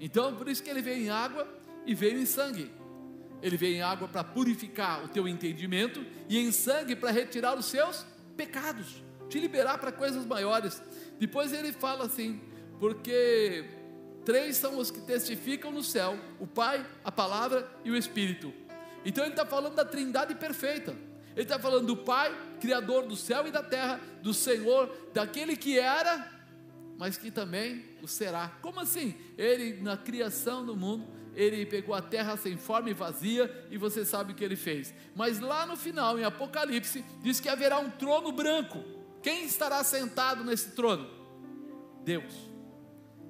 Então, por isso que ele veio em água e veio em sangue. Ele veio em água para purificar o teu entendimento e em sangue para retirar os seus pecados, te liberar para coisas maiores. Depois ele fala assim: porque Três são os que testificam no céu: o Pai, a Palavra e o Espírito. Então ele está falando da trindade perfeita. Ele está falando do Pai, Criador do céu e da terra, do Senhor, daquele que era, mas que também o será. Como assim? Ele, na criação do mundo, ele pegou a terra sem forma e vazia, e você sabe o que ele fez. Mas lá no final, em Apocalipse, diz que haverá um trono branco. Quem estará sentado nesse trono? Deus.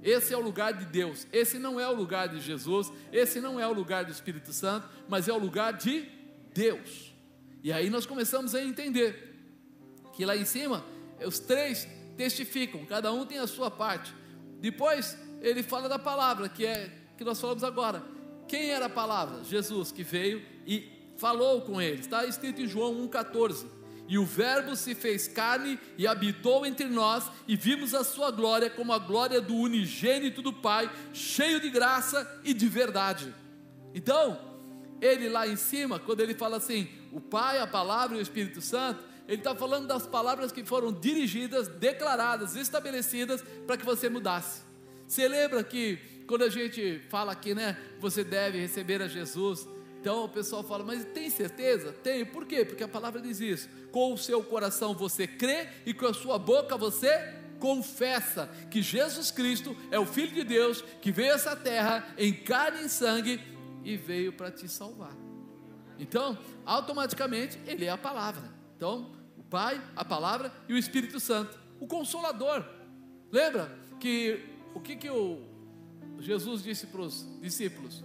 Esse é o lugar de Deus. Esse não é o lugar de Jesus, esse não é o lugar do Espírito Santo, mas é o lugar de Deus. E aí nós começamos a entender que lá em cima os três testificam, cada um tem a sua parte. Depois ele fala da palavra, que é que nós falamos agora. Quem era a palavra? Jesus que veio e falou com eles. Está escrito em João 1,14. E o Verbo se fez carne e habitou entre nós, e vimos a sua glória como a glória do unigênito do Pai, cheio de graça e de verdade. Então, ele lá em cima, quando ele fala assim, o Pai, a palavra e o Espírito Santo, ele está falando das palavras que foram dirigidas, declaradas, estabelecidas para que você mudasse. Você lembra que quando a gente fala aqui, né, você deve receber a Jesus, então o pessoal fala, mas tem certeza? Tenho. Por quê? Porque a palavra diz isso. Com o seu coração você crê e com a sua boca você confessa que Jesus Cristo é o Filho de Deus que veio a essa terra em carne e sangue e veio para te salvar. Então, automaticamente, ele é a palavra. Então, o Pai, a palavra e o Espírito Santo, o Consolador. Lembra que o que, que o Jesus disse para os discípulos?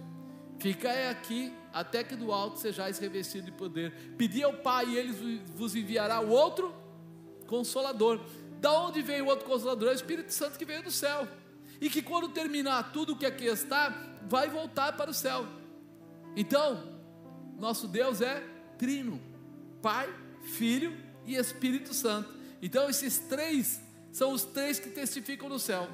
Ficai aqui até que do alto sejais revestido de poder. Pedi ao Pai e ele vos enviará o outro consolador. Da onde veio o outro consolador? É o Espírito Santo que veio do céu. E que quando terminar tudo o que aqui está, vai voltar para o céu. Então, nosso Deus é trino: Pai, Filho e Espírito Santo. Então, esses três são os três que testificam no céu.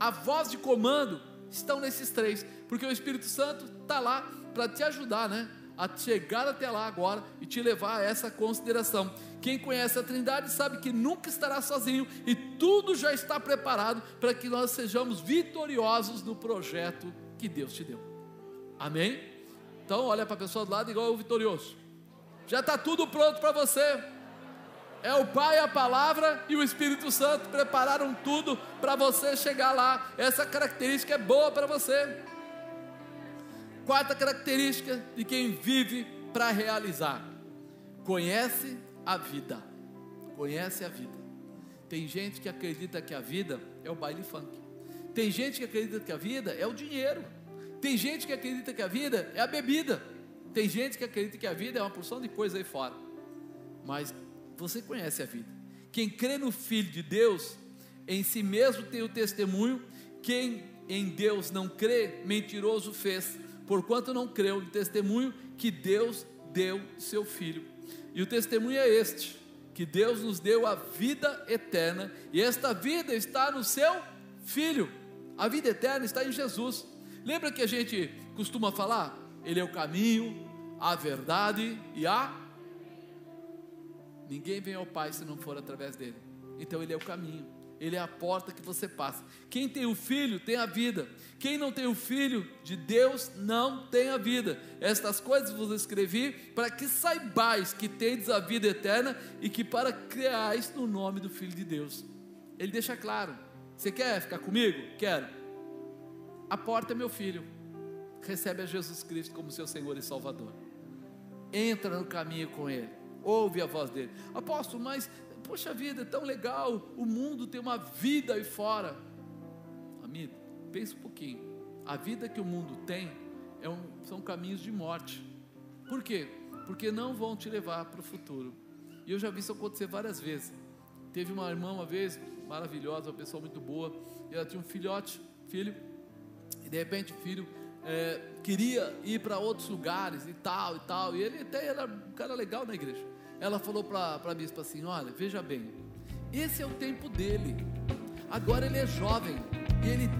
A voz de comando estão nesses três, porque o Espírito Santo está lá para te ajudar, né? A chegar até lá agora e te levar a essa consideração. Quem conhece a Trindade sabe que nunca estará sozinho e tudo já está preparado para que nós sejamos vitoriosos no projeto que Deus te deu. Amém? Então, olha para a pessoa do lado igual o vitorioso. Já está tudo pronto para você. É o Pai, a palavra e o Espírito Santo prepararam tudo para você chegar lá. Essa característica é boa para você. Quarta característica de quem vive para realizar: conhece a vida. Conhece a vida. Tem gente que acredita que a vida é o baile funk. Tem gente que acredita que a vida é o dinheiro. Tem gente que acredita que a vida é a bebida. Tem gente que acredita que a vida é uma porção de coisa aí fora. Mas você conhece a vida. Quem crê no Filho de Deus, em si mesmo tem o testemunho. Quem em Deus não crê, mentiroso fez, porquanto não creu no testemunho que Deus deu seu Filho. E o testemunho é este: que Deus nos deu a vida eterna, e esta vida está no seu Filho. A vida eterna está em Jesus. Lembra que a gente costuma falar? Ele é o caminho, a verdade e a Ninguém vem ao Pai se não for através dele. Então ele é o caminho, ele é a porta que você passa. Quem tem o filho tem a vida. Quem não tem o filho de Deus não tem a vida. Estas coisas vos escrevi para que saibais que tendes a vida eterna e que para criais no nome do filho de Deus. Ele deixa claro. Você quer ficar comigo? Quero. A porta é meu filho. Recebe a Jesus Cristo como seu Senhor e Salvador. Entra no caminho com ele ouve a voz dele. Apóstolo, mas, poxa vida, é tão legal, o mundo tem uma vida aí fora. Amigo, pense um pouquinho. A vida que o mundo tem é um, são caminhos de morte. Por quê? Porque não vão te levar para o futuro. E eu já vi isso acontecer várias vezes. Teve uma irmã uma vez, maravilhosa, uma pessoa muito boa, e ela tinha um filhote, filho, e de repente o filho é, queria ir para outros lugares e tal e tal, e ele até era um cara legal na igreja ela falou para a bispa assim: Olha, veja bem, esse é o tempo dele. Agora ele é jovem e ele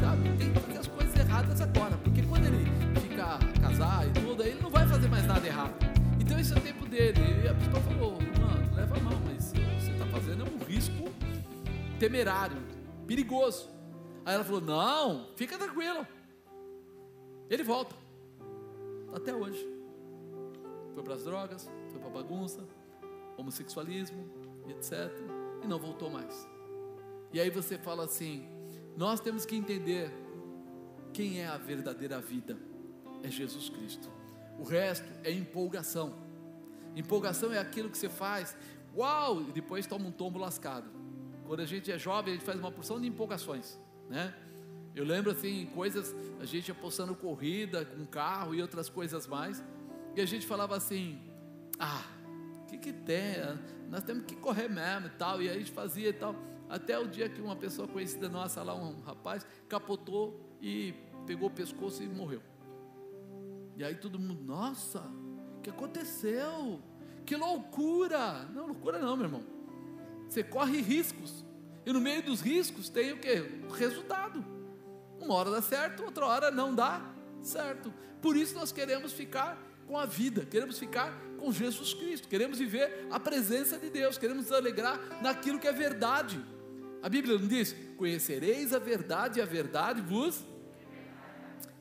sabe, tem que fazer as coisas erradas agora, porque quando ele ficar casar e tudo, aí ele não vai fazer mais nada errado. Então esse é o tempo dele. E a bispa falou: Mano, leva a mão, mas você está fazendo é um risco temerário, perigoso. Aí ela falou: Não, fica tranquilo. Ele volta. Até hoje. Foi para as drogas, foi para a bagunça, homossexualismo, etc. E não voltou mais. E aí você fala assim: nós temos que entender quem é a verdadeira vida? É Jesus Cristo. O resto é empolgação. Empolgação é aquilo que você faz, uau, e depois toma um tombo lascado. Quando a gente é jovem, a gente faz uma porção de empolgações, né? Eu lembro assim, coisas, a gente apostando corrida com carro e outras coisas mais, e a gente falava assim: ah, o que, que tem? Nós temos que correr mesmo e tal, e aí a gente fazia e tal. Até o dia que uma pessoa conhecida nossa lá, um rapaz, capotou e pegou o pescoço e morreu. E aí todo mundo, nossa, o que aconteceu? Que loucura! Não, loucura não, meu irmão. Você corre riscos. E no meio dos riscos tem o que? O resultado. Uma hora dá certo, outra hora não dá certo. Por isso nós queremos ficar com a vida, queremos ficar com Jesus Cristo, queremos viver a presença de Deus, queremos nos alegrar naquilo que é verdade. A Bíblia não diz: Conhecereis a verdade e a verdade vos.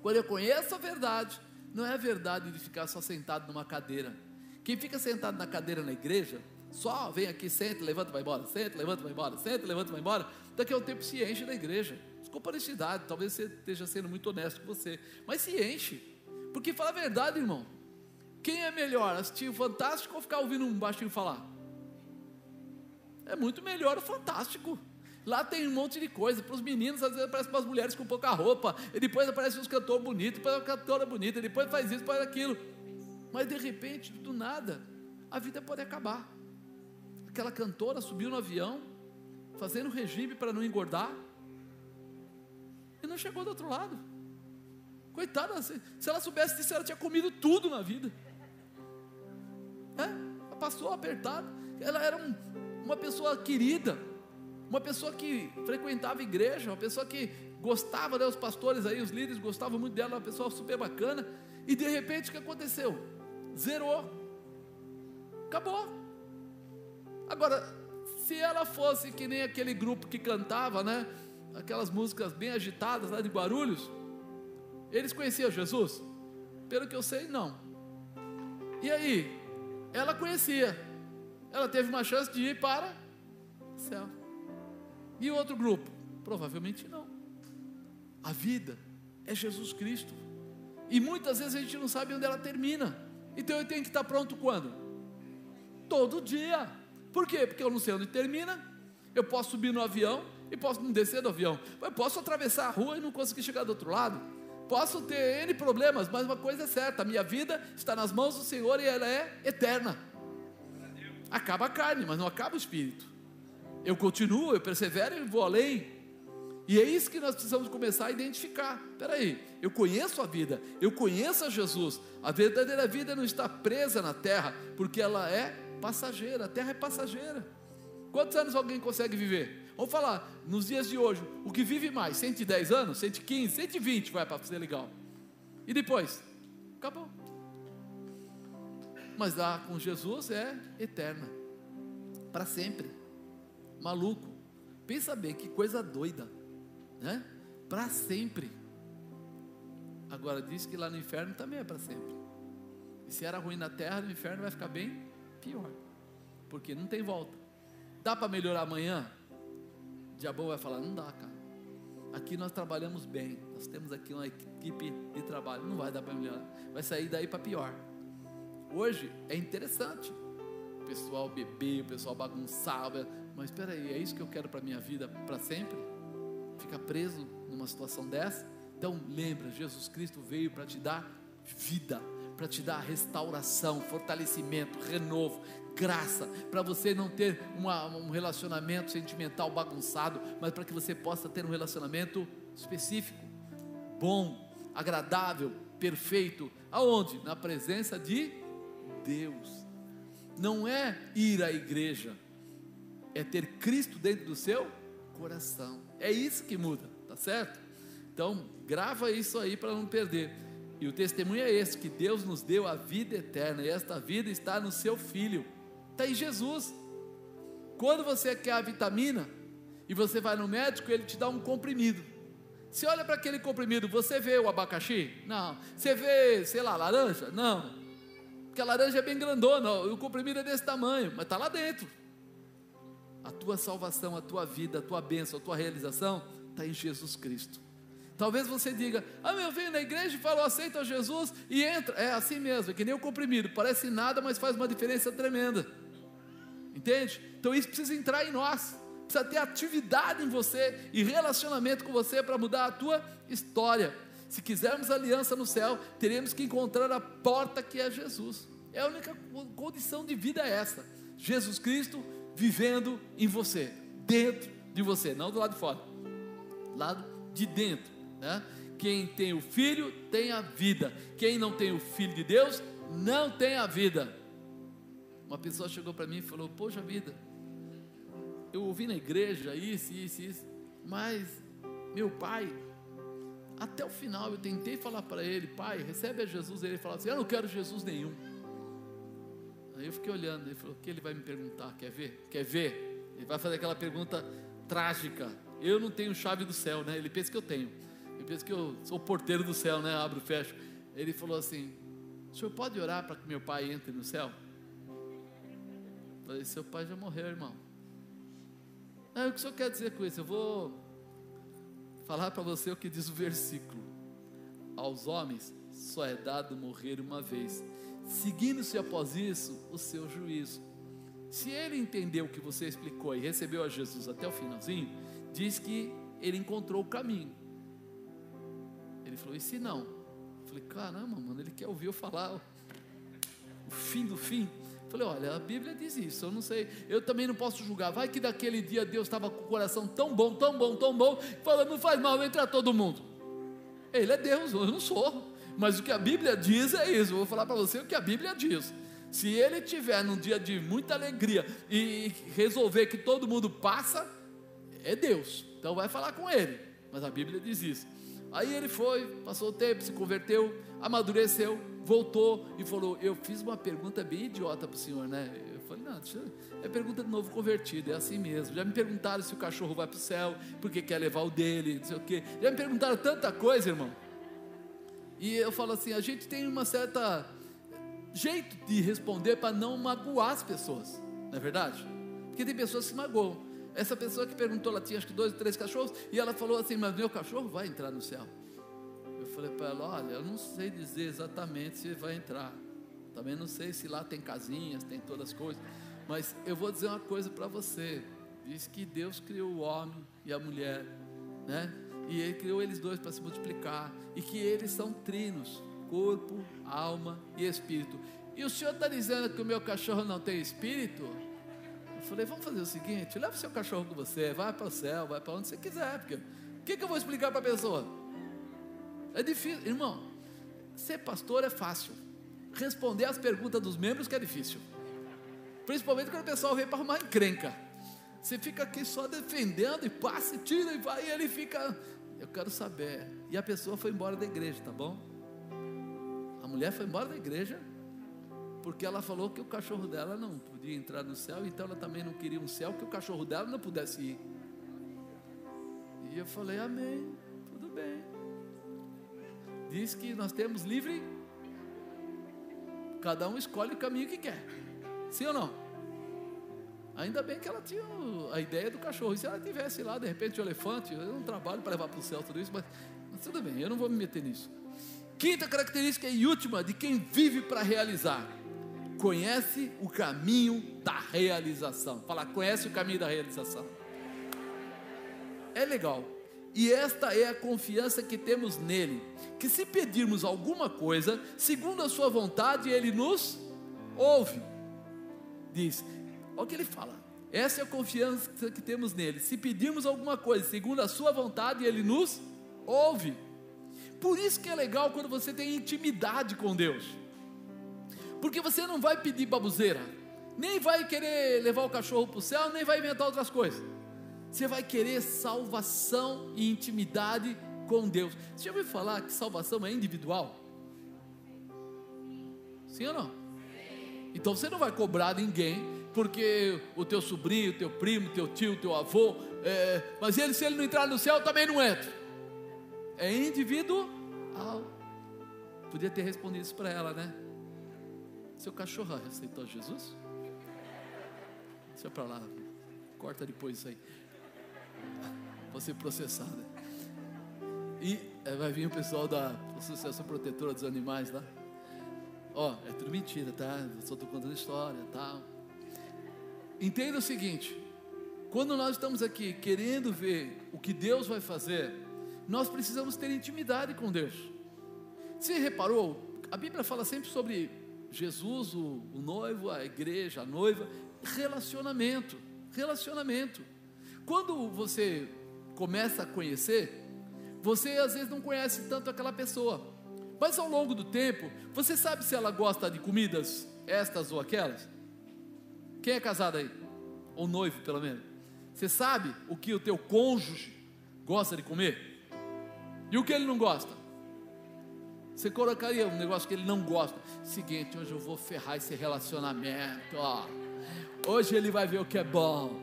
Quando eu conheço a verdade, não é a verdade de ficar só sentado numa cadeira. Quem fica sentado na cadeira na igreja, só vem aqui, senta, levanta, vai embora, senta, levanta, vai embora, senta, levanta, vai embora. Daqui a um tempo se enche na igreja. Honestidade, talvez você esteja sendo muito honesto com você, mas se enche. Porque fala a verdade, irmão. Quem é melhor, assistir o Fantástico ou ficar ouvindo um baixinho falar? É muito melhor o Fantástico. Lá tem um monte de coisa. Para os meninos, às vezes aparece para as mulheres com pouca roupa. E depois aparece uns cantores bonitos, depois uma cantora bonita, depois faz isso, faz aquilo. Mas de repente, do nada, a vida pode acabar. Aquela cantora subiu no avião, fazendo regime para não engordar, não chegou do outro lado. Coitada, se, se ela soubesse disso, ela tinha comido tudo na vida. É, ela passou apertada. Ela era um, uma pessoa querida, uma pessoa que frequentava igreja, uma pessoa que gostava, né, os pastores aí, os líderes gostavam muito dela, uma pessoa super bacana, e de repente o que aconteceu? Zerou, acabou. Agora, se ela fosse que nem aquele grupo que cantava, né, aquelas músicas bem agitadas lá de Guarulhos, eles conheciam Jesus? Pelo que eu sei, não. E aí, ela conhecia, ela teve uma chance de ir para o céu. E outro grupo? Provavelmente não. A vida é Jesus Cristo. E muitas vezes a gente não sabe onde ela termina. Então eu tenho que estar pronto quando? Todo dia. Por quê? Porque eu não sei onde termina. Eu posso subir no avião e posso não descer do avião. Eu posso atravessar a rua e não conseguir chegar do outro lado. Posso ter N problemas, mas uma coisa é certa: a minha vida está nas mãos do Senhor e ela é eterna. Acaba a carne, mas não acaba o espírito eu continuo, eu persevero e vou além. E é isso que nós precisamos começar a identificar. Espera aí, eu conheço a vida, eu conheço a Jesus. A verdadeira vida não está presa na terra, porque ela é passageira. A terra é passageira. Quantos anos alguém consegue viver? Vamos falar, nos dias de hoje, o que vive mais? 110 anos, 115, 120 vai para ser legal. E depois? Acabou. Mas lá com Jesus é eterna, para sempre maluco. Pensa bem, que coisa doida, né? Para sempre. Agora diz que lá no inferno também é para sempre. E se era ruim na terra, no inferno vai ficar bem pior. Porque não tem volta. Dá para melhorar amanhã? Diabo vai falar: não dá, cara. Aqui nós trabalhamos bem. Nós temos aqui uma equipe de trabalho. Não vai dar para melhorar. Vai sair daí para pior. Hoje é interessante. O pessoal beber, o pessoal bagunçava, mas espera aí, é isso que eu quero para minha vida para sempre? Ficar preso numa situação dessa? Então lembra, Jesus Cristo veio para te dar vida, para te dar restauração, fortalecimento, renovo, graça, para você não ter uma, um relacionamento sentimental bagunçado, mas para que você possa ter um relacionamento específico, bom, agradável, perfeito. Aonde? Na presença de Deus. Não é ir à igreja, é ter Cristo dentro do seu coração. É isso que muda, tá certo? Então, grava isso aí para não perder. E o testemunho é esse: que Deus nos deu a vida eterna, e esta vida está no seu Filho, está em Jesus. Quando você quer a vitamina e você vai no médico, ele te dá um comprimido. Você olha para aquele comprimido, você vê o abacaxi? Não. Você vê, sei lá, laranja? Não. Porque a laranja é bem grandona, o comprimido é desse tamanho, mas está lá dentro. A tua salvação, a tua vida, a tua bênção, a tua realização está em Jesus Cristo. Talvez você diga: Ah, eu venho na igreja e falo, aceita Jesus e entra. É assim mesmo, é que nem o comprimido, parece nada, mas faz uma diferença tremenda. Entende? Então isso precisa entrar em nós, precisa ter atividade em você e relacionamento com você para mudar a tua história. Se quisermos aliança no céu, teremos que encontrar a porta que é Jesus. É a única condição de vida é essa. Jesus Cristo vivendo em você, dentro de você, não do lado de fora, lado de dentro. Né? Quem tem o filho tem a vida. Quem não tem o filho de Deus não tem a vida. Uma pessoa chegou para mim e falou: Poxa vida, eu ouvi na igreja isso, isso, isso, mas meu pai, até o final eu tentei falar para ele: Pai, recebe a Jesus. Ele falou assim: Eu não quero Jesus nenhum. Aí eu fiquei olhando, ele falou: O que ele vai me perguntar? Quer ver? Quer ver? Ele vai fazer aquela pergunta trágica. Eu não tenho chave do céu, né? Ele pensa que eu tenho. Ele pensa que eu sou o porteiro do céu, né? Abro fecho. Ele falou assim: O senhor pode orar para que meu pai entre no céu? Eu falei: Seu pai já morreu, irmão. É, o que o senhor quer dizer com isso? Eu vou falar para você o que diz o versículo: Aos homens só é dado morrer uma vez, seguindo-se após isso o seu juízo. Se ele entendeu o que você explicou e recebeu a Jesus até o finalzinho, diz que ele encontrou o caminho. Ele falou: e se não? Eu falei: caramba, mano, ele quer ouvir eu falar o fim do fim. Eu falei: olha, a Bíblia diz isso, eu não sei, eu também não posso julgar. Vai que daquele dia Deus estava com o coração tão bom, tão bom, tão bom, falando: não faz mal entrar todo mundo. Ele é Deus, eu não sou. Mas o que a Bíblia diz é isso. Eu vou falar para você o que a Bíblia diz. Se ele tiver num dia de muita alegria e resolver que todo mundo passa, é Deus. Então vai falar com ele. Mas a Bíblia diz isso. Aí ele foi, passou o tempo, se converteu, amadureceu, voltou e falou: Eu fiz uma pergunta bem idiota para o senhor, né? Eu falei: Não, é pergunta de novo convertido, é assim mesmo. Já me perguntaram se o cachorro vai para o céu, porque quer levar o dele, não sei o quê. Já me perguntaram tanta coisa, irmão. E eu falo assim: a gente tem uma certa jeito de responder para não magoar as pessoas, não é verdade? Porque tem pessoas que se magoam. Essa pessoa que perguntou, ela tinha acho que dois ou três cachorros, e ela falou assim: Mas meu cachorro vai entrar no céu. Eu falei para ela: Olha, eu não sei dizer exatamente se vai entrar. Também não sei se lá tem casinhas, tem todas as coisas. Mas eu vou dizer uma coisa para você: Diz que Deus criou o homem e a mulher, né? E Ele criou eles dois para se multiplicar, e que eles são trinos corpo, alma e espírito. E o senhor está dizendo que o meu cachorro não tem espírito? Falei, vamos fazer o seguinte: leva o seu cachorro com você, vai para o céu, vai para onde você quiser, porque o que, que eu vou explicar para a pessoa? É difícil, irmão. Ser pastor é fácil. Responder as perguntas dos membros que é difícil. Principalmente quando o pessoal vem para arrumar encrenca. Você fica aqui só defendendo e passa e tira e vai, e ele fica. Eu quero saber. E a pessoa foi embora da igreja, tá bom? A mulher foi embora da igreja porque ela falou que o cachorro dela não podia entrar no céu, então ela também não queria um céu que o cachorro dela não pudesse ir. E eu falei: Amém, tudo bem. Diz que nós temos livre, cada um escolhe o caminho que quer, sim ou não? Ainda bem que ela tinha a ideia do cachorro. E se ela tivesse lá, de repente, o elefante, eu não trabalho para levar para o céu tudo isso, mas, mas tudo bem, eu não vou me meter nisso. Quinta característica e última de quem vive para realizar: conhece o caminho da realização. Fala, conhece o caminho da realização. É legal. E esta é a confiança que temos nele, que se pedirmos alguma coisa, segundo a sua vontade, ele nos ouve. Diz, olha o que ele fala. Essa é a confiança que temos nele. Se pedirmos alguma coisa, segundo a sua vontade, ele nos ouve. Por isso que é legal quando você tem intimidade com Deus. Porque você não vai pedir babuzeira, nem vai querer levar o cachorro para o céu, nem vai inventar outras coisas. Você vai querer salvação e intimidade com Deus. Você já ouviu falar que salvação é individual? Sim ou não? Então você não vai cobrar ninguém, porque o teu sobrinho, teu primo, teu tio, teu avô, é, mas ele, se ele não entrar no céu, também não entra é individual. Podia ter respondido isso para ela, né? Seu cachorro aceitou Jesus? Deixa para lá, corta depois isso aí. Ser processada. E é, vai vir o pessoal da Associação Protetora dos Animais lá. Ó, é tudo mentira, tá? Eu só estou contando história tal. Entenda o seguinte: quando nós estamos aqui querendo ver o que Deus vai fazer, nós precisamos ter intimidade com Deus. Você reparou? A Bíblia fala sempre sobre Jesus, o, o noivo, a igreja, a noiva, relacionamento, relacionamento. Quando você começa a conhecer, você às vezes não conhece tanto aquela pessoa, mas ao longo do tempo, você sabe se ela gosta de comidas estas ou aquelas? Quem é casado aí? Ou noivo, pelo menos? Você sabe o que o teu cônjuge gosta de comer? E o que ele não gosta? Você colocaria um negócio que ele não gosta. Seguinte, hoje eu vou ferrar esse relacionamento. Ó. Hoje ele vai ver o que é bom.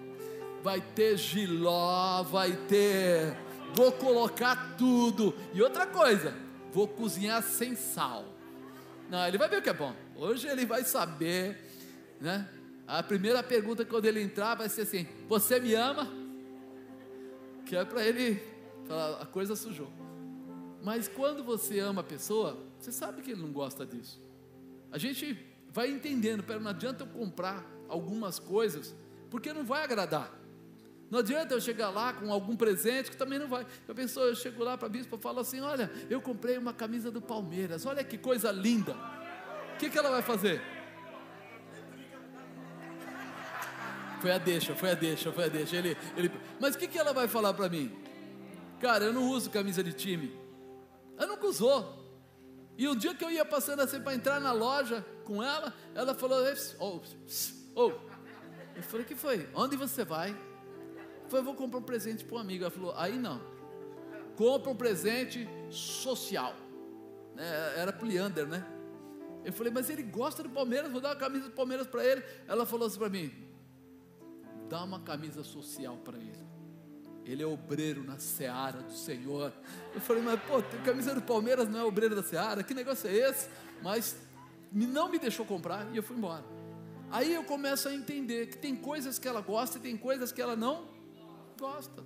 Vai ter giló, vai ter. Vou colocar tudo. E outra coisa, vou cozinhar sem sal. Não, ele vai ver o que é bom. Hoje ele vai saber, né? A primeira pergunta quando ele entrar vai ser assim: Você me ama? Que é para ele falar, a coisa sujou. Mas quando você ama a pessoa, você sabe que ele não gosta disso. A gente vai entendendo, pera, não adianta eu comprar algumas coisas, porque não vai agradar. Não adianta eu chegar lá com algum presente que também não vai. Eu penso, eu chego lá para a bispa e falo assim: olha, eu comprei uma camisa do Palmeiras, olha que coisa linda. O que, que ela vai fazer? Foi a deixa, foi a deixa, foi a deixa. Ele, ele, mas o que, que ela vai falar para mim? Cara, eu não uso camisa de time. Ela nunca usou. E um dia que eu ia passando assim para entrar na loja com ela, ela falou: oh, oh. Eu falei: que foi? Onde você vai? Eu falei: vou comprar um presente para um amigo. Ela falou: aí não. Compra um presente social. É, era para Leander, né? Eu falei: mas ele gosta do Palmeiras, vou dar uma camisa do Palmeiras para ele. Ela falou assim para mim: dá uma camisa social para ele. Ele é obreiro na seara do Senhor. Eu falei, mas pô, camisa do Palmeiras não é obreiro da seara? Que negócio é esse? Mas não me deixou comprar e eu fui embora. Aí eu começo a entender que tem coisas que ela gosta e tem coisas que ela não gosta.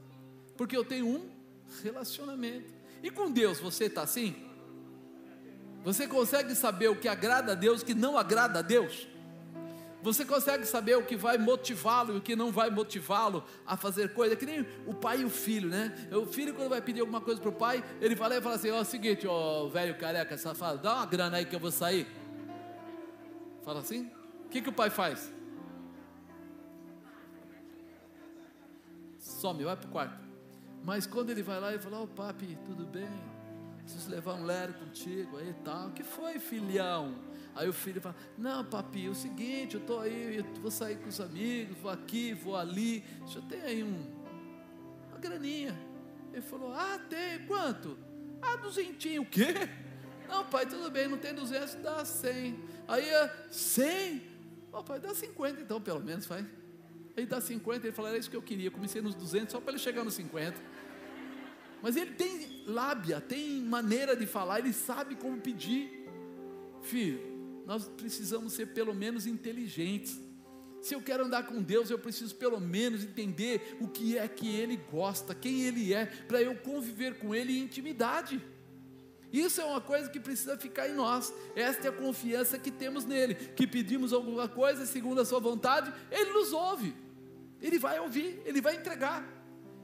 Porque eu tenho um relacionamento. E com Deus você está assim? Você consegue saber o que agrada a Deus, o que não agrada a Deus? Você consegue saber o que vai motivá-lo e o que não vai motivá-lo a fazer coisa? Que nem o pai e o filho, né? O filho, quando vai pedir alguma coisa para o pai, ele vai lá e fala assim: Ó, oh, seguinte, ó, oh, velho careca, safado, dá uma grana aí que eu vou sair. Fala assim? O que, que o pai faz? Some, vai para o quarto. Mas quando ele vai lá e fala: Ó, oh, papi, tudo bem? Preciso levar um lero contigo aí e tal. O que foi, filhão? Aí o filho fala: Não, papi, é o seguinte, eu estou aí, eu vou sair com os amigos, vou aqui, vou ali. Deixa eu ter aí um, uma graninha. Ele falou: Ah, tem, quanto? Ah, duzentinho, o quê? Não, pai, tudo bem, não tem duzentos, dá cem. Aí, cem? Ó, oh, pai, dá cinquenta então, pelo menos, vai. Aí dá cinquenta, ele falou: Era isso que eu queria, comecei nos duzentos só para ele chegar nos cinquenta. Mas ele tem lábia, tem maneira de falar, ele sabe como pedir. Filho, nós precisamos ser pelo menos inteligentes. Se eu quero andar com Deus, eu preciso pelo menos entender o que é que Ele gosta, quem Ele é, para eu conviver com Ele em intimidade. Isso é uma coisa que precisa ficar em nós. Esta é a confiança que temos nele. Que pedimos alguma coisa segundo a Sua vontade, Ele nos ouve. Ele vai ouvir, Ele vai entregar.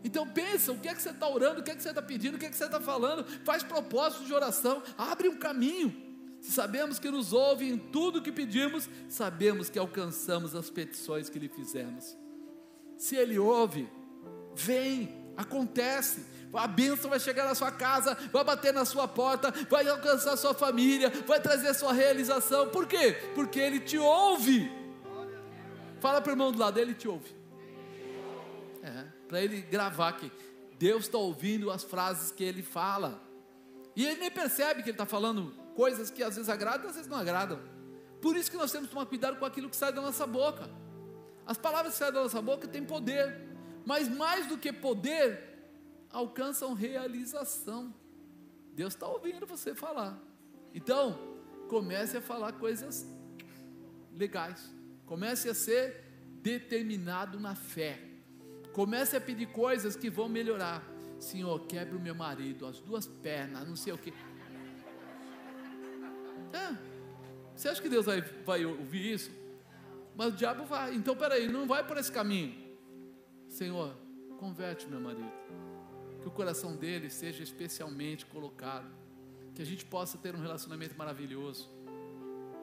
Então pensa, o que é que você está orando, o que é que você está pedindo, o que é que você está falando, faz propósito de oração, abre um caminho. Se sabemos que nos ouve em tudo que pedimos, sabemos que alcançamos as petições que lhe fizemos. Se ele ouve, vem, acontece. A bênção vai chegar na sua casa, vai bater na sua porta, vai alcançar a sua família, vai trazer a sua realização. Por quê? Porque ele te ouve. Fala para o irmão do lado, ele te ouve. É, para ele gravar aqui. Deus está ouvindo as frases que ele fala. E ele nem percebe que ele está falando coisas que às vezes agradam, às vezes não agradam. Por isso que nós temos que tomar cuidado com aquilo que sai da nossa boca. As palavras que saem da nossa boca têm poder, mas mais do que poder, alcançam realização. Deus está ouvindo você falar. Então, comece a falar coisas legais. Comece a ser determinado na fé. Comece a pedir coisas que vão melhorar. Senhor, quebre o meu marido, as duas pernas, não sei o que. É. Você acha que Deus vai, vai ouvir isso? Mas o diabo vai. Então, peraí, não vai por esse caminho. Senhor, converte meu marido. Que o coração dele seja especialmente colocado. Que a gente possa ter um relacionamento maravilhoso.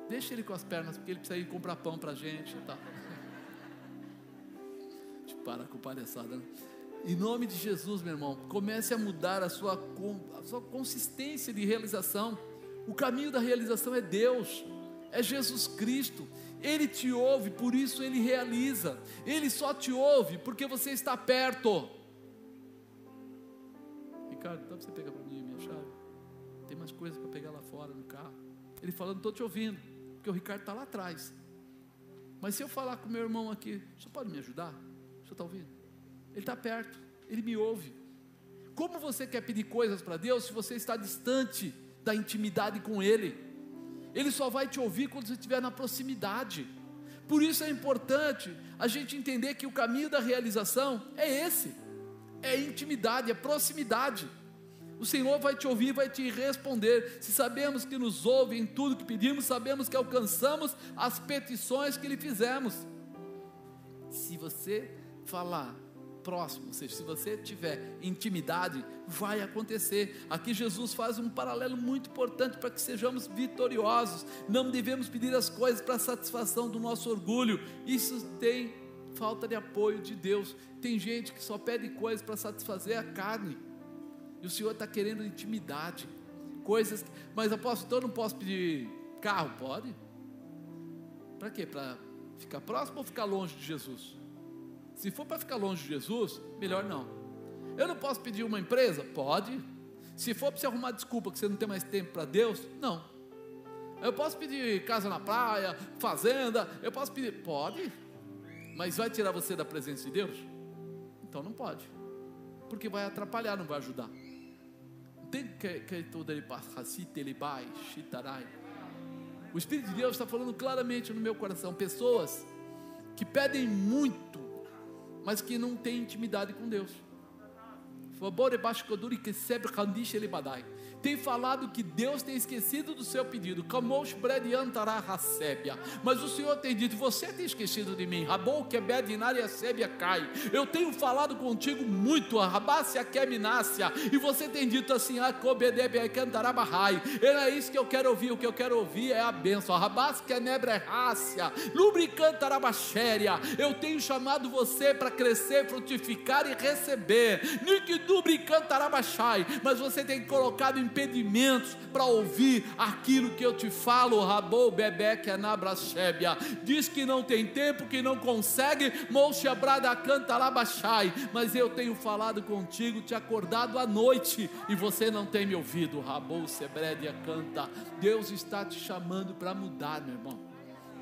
Deixa ele com as pernas, porque ele precisa ir comprar pão para a gente. Tá? Para com palhaçada. Né? Em nome de Jesus, meu irmão, comece a mudar a sua, a sua consistência de realização. O caminho da realização é Deus, é Jesus Cristo. Ele te ouve, por isso ele realiza. Ele só te ouve porque você está perto. Ricardo, dá para você pegar para mim a minha chave? Tem mais coisas para pegar lá fora no carro. Ele falando, estou te ouvindo, porque o Ricardo está lá atrás. Mas se eu falar com meu irmão aqui, você pode me ajudar? Você está ouvindo? Ele está perto, ele me ouve. Como você quer pedir coisas para Deus se você está distante da intimidade com Ele? Ele só vai te ouvir quando você estiver na proximidade. Por isso é importante a gente entender que o caminho da realização é esse: é intimidade, é proximidade. O Senhor vai te ouvir, vai te responder. Se sabemos que nos ouve em tudo que pedimos, sabemos que alcançamos as petições que lhe fizemos. Se você falar próximo, ou seja, se você tiver intimidade, vai acontecer. Aqui Jesus faz um paralelo muito importante para que sejamos vitoriosos. Não devemos pedir as coisas para satisfação do nosso orgulho. Isso tem falta de apoio de Deus. Tem gente que só pede coisas para satisfazer a carne. E o Senhor está querendo intimidade. Coisas, mas apóstolo, então eu não posso pedir carro? Pode. Para quê? Para ficar próximo ou ficar longe de Jesus? Se for para ficar longe de Jesus, melhor não. Eu não posso pedir uma empresa? Pode. Se for para você arrumar desculpa que você não tem mais tempo para Deus, não. Eu posso pedir casa na praia, fazenda, eu posso pedir, pode. Mas vai tirar você da presença de Deus? Então não pode. Porque vai atrapalhar, não vai ajudar. Tem que todo ele O Espírito de Deus está falando claramente no meu coração, pessoas que pedem muito mas que não tem intimidade com Deus. Tem falado que Deus tem esquecido do seu pedido. Mas o Senhor tem dito: Você tem esquecido de mim. cai. Eu tenho falado contigo muito. E você tem dito assim: Era é isso que eu quero ouvir. O que eu quero ouvir é a bênção. Eu tenho chamado você para crescer, frutificar e receber. Mas você tem colocado impedimentos para ouvir aquilo que eu te falo. Rabou bebeque anabrachébia. Diz que não tem tempo, que não consegue. Mouxabrada canta labachai. Mas eu tenho falado contigo, te acordado à noite e você não tem me ouvido. Rabou sebredia canta. Deus está te chamando para mudar, meu irmão.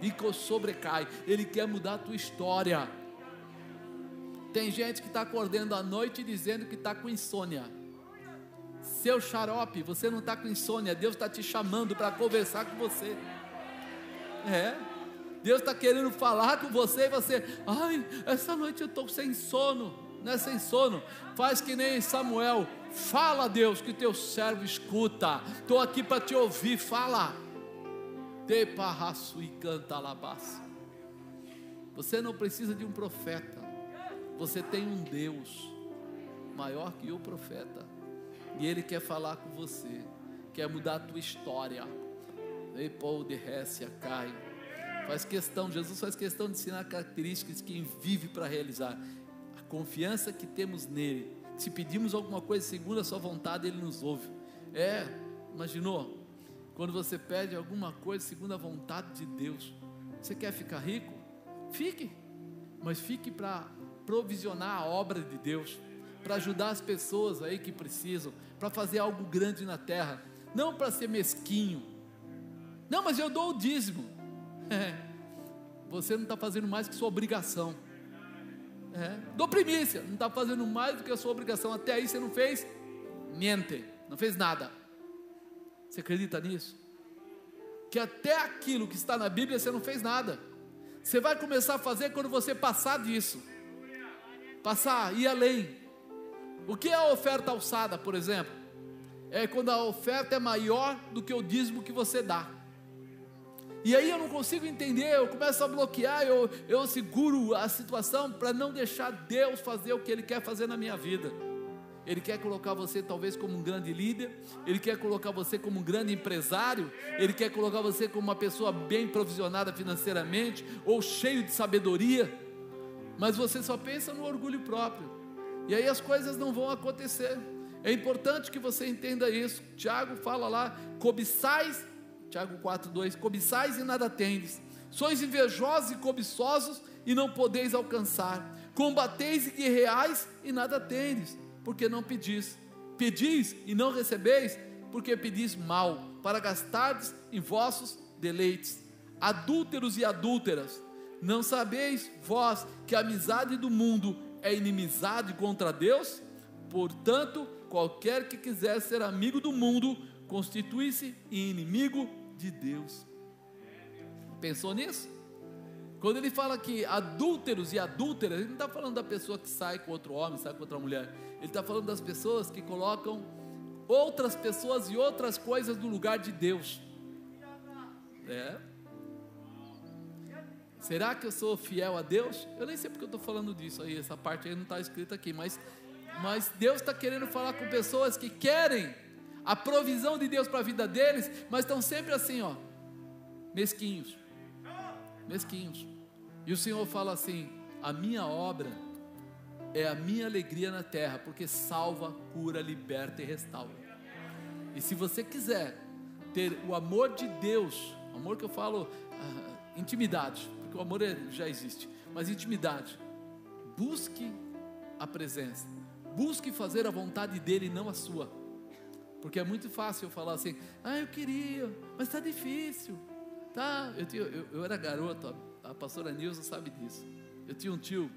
Nico sobrecai. Ele quer mudar a tua história. Tem gente que está acordando à noite dizendo que está com insônia. Seu xarope, você não está com insônia, Deus está te chamando para conversar com você. É, Deus está querendo falar com você e você, ai, essa noite eu estou sem sono, não é sem sono, faz que nem Samuel, fala Deus que teu servo escuta, estou aqui para te ouvir, fala. De parraço e canta alabaço. Você não precisa de um profeta, você tem um Deus maior que o profeta, e Ele quer falar com você, quer mudar a tua história. Ei, Paul de Récia cai. Faz questão, Jesus faz questão de ensinar características de quem vive para realizar. A confiança que temos nele. Se pedimos alguma coisa segundo a sua vontade, ele nos ouve. É, imaginou? Quando você pede alguma coisa segundo a vontade de Deus, você quer ficar rico? Fique, mas fique para provisionar a obra de Deus, para ajudar as pessoas aí que precisam, para fazer algo grande na terra, não para ser mesquinho. Não, mas eu dou o dízimo. É, você não está fazendo mais que sua obrigação. É, dou primícia, não está fazendo mais do que a sua obrigação. Até aí você não fez niente, não fez nada. Você acredita nisso? Que até aquilo que está na Bíblia você não fez nada. Você vai começar a fazer quando você passar disso passar, ir além. O que é a oferta alçada, por exemplo? É quando a oferta é maior do que o dízimo que você dá. E aí eu não consigo entender, eu começo a bloquear, eu, eu seguro a situação para não deixar Deus fazer o que Ele quer fazer na minha vida. Ele quer colocar você talvez como um grande líder, Ele quer colocar você como um grande empresário, Ele quer colocar você como uma pessoa bem provisionada financeiramente ou cheio de sabedoria, mas você só pensa no orgulho próprio, e aí as coisas não vão acontecer. É importante que você entenda isso. Tiago fala lá: cobiçais, Tiago 4,2: cobiçais e nada tendes, sois invejosos e cobiçosos e não podeis alcançar, combateis e guerreais e nada tendes porque não pedis. Pedis e não recebeis, porque pedis mal, para gastardes em vossos deleites. Adúlteros e adúlteras, não sabeis vós que a amizade do mundo é inimizade contra Deus? Portanto, qualquer que quiser ser amigo do mundo, constitui-se inimigo de Deus. Pensou nisso? Quando ele fala que adúlteros e adúlteras, ele não está falando da pessoa que sai com outro homem, sai com outra mulher. Ele está falando das pessoas que colocam outras pessoas e outras coisas no lugar de Deus. É. Será que eu sou fiel a Deus? Eu nem sei porque eu estou falando disso aí, essa parte aí não está escrita aqui, mas, mas Deus está querendo falar com pessoas que querem a provisão de Deus para a vida deles, mas estão sempre assim, ó, mesquinhos mesquinhos. E o Senhor fala assim: a minha obra é a minha alegria na terra, porque salva, cura, liberta e restaura. E se você quiser ter o amor de Deus, amor que eu falo, ah, intimidade, o amor é, já existe, mas intimidade, busque a presença, busque fazer a vontade dele, não a sua. Porque é muito fácil eu falar assim, ah, eu queria, mas está difícil. Tá, eu, tinha, eu, eu era garoto, a, a pastora Nilza sabe disso. Eu tinha um tio,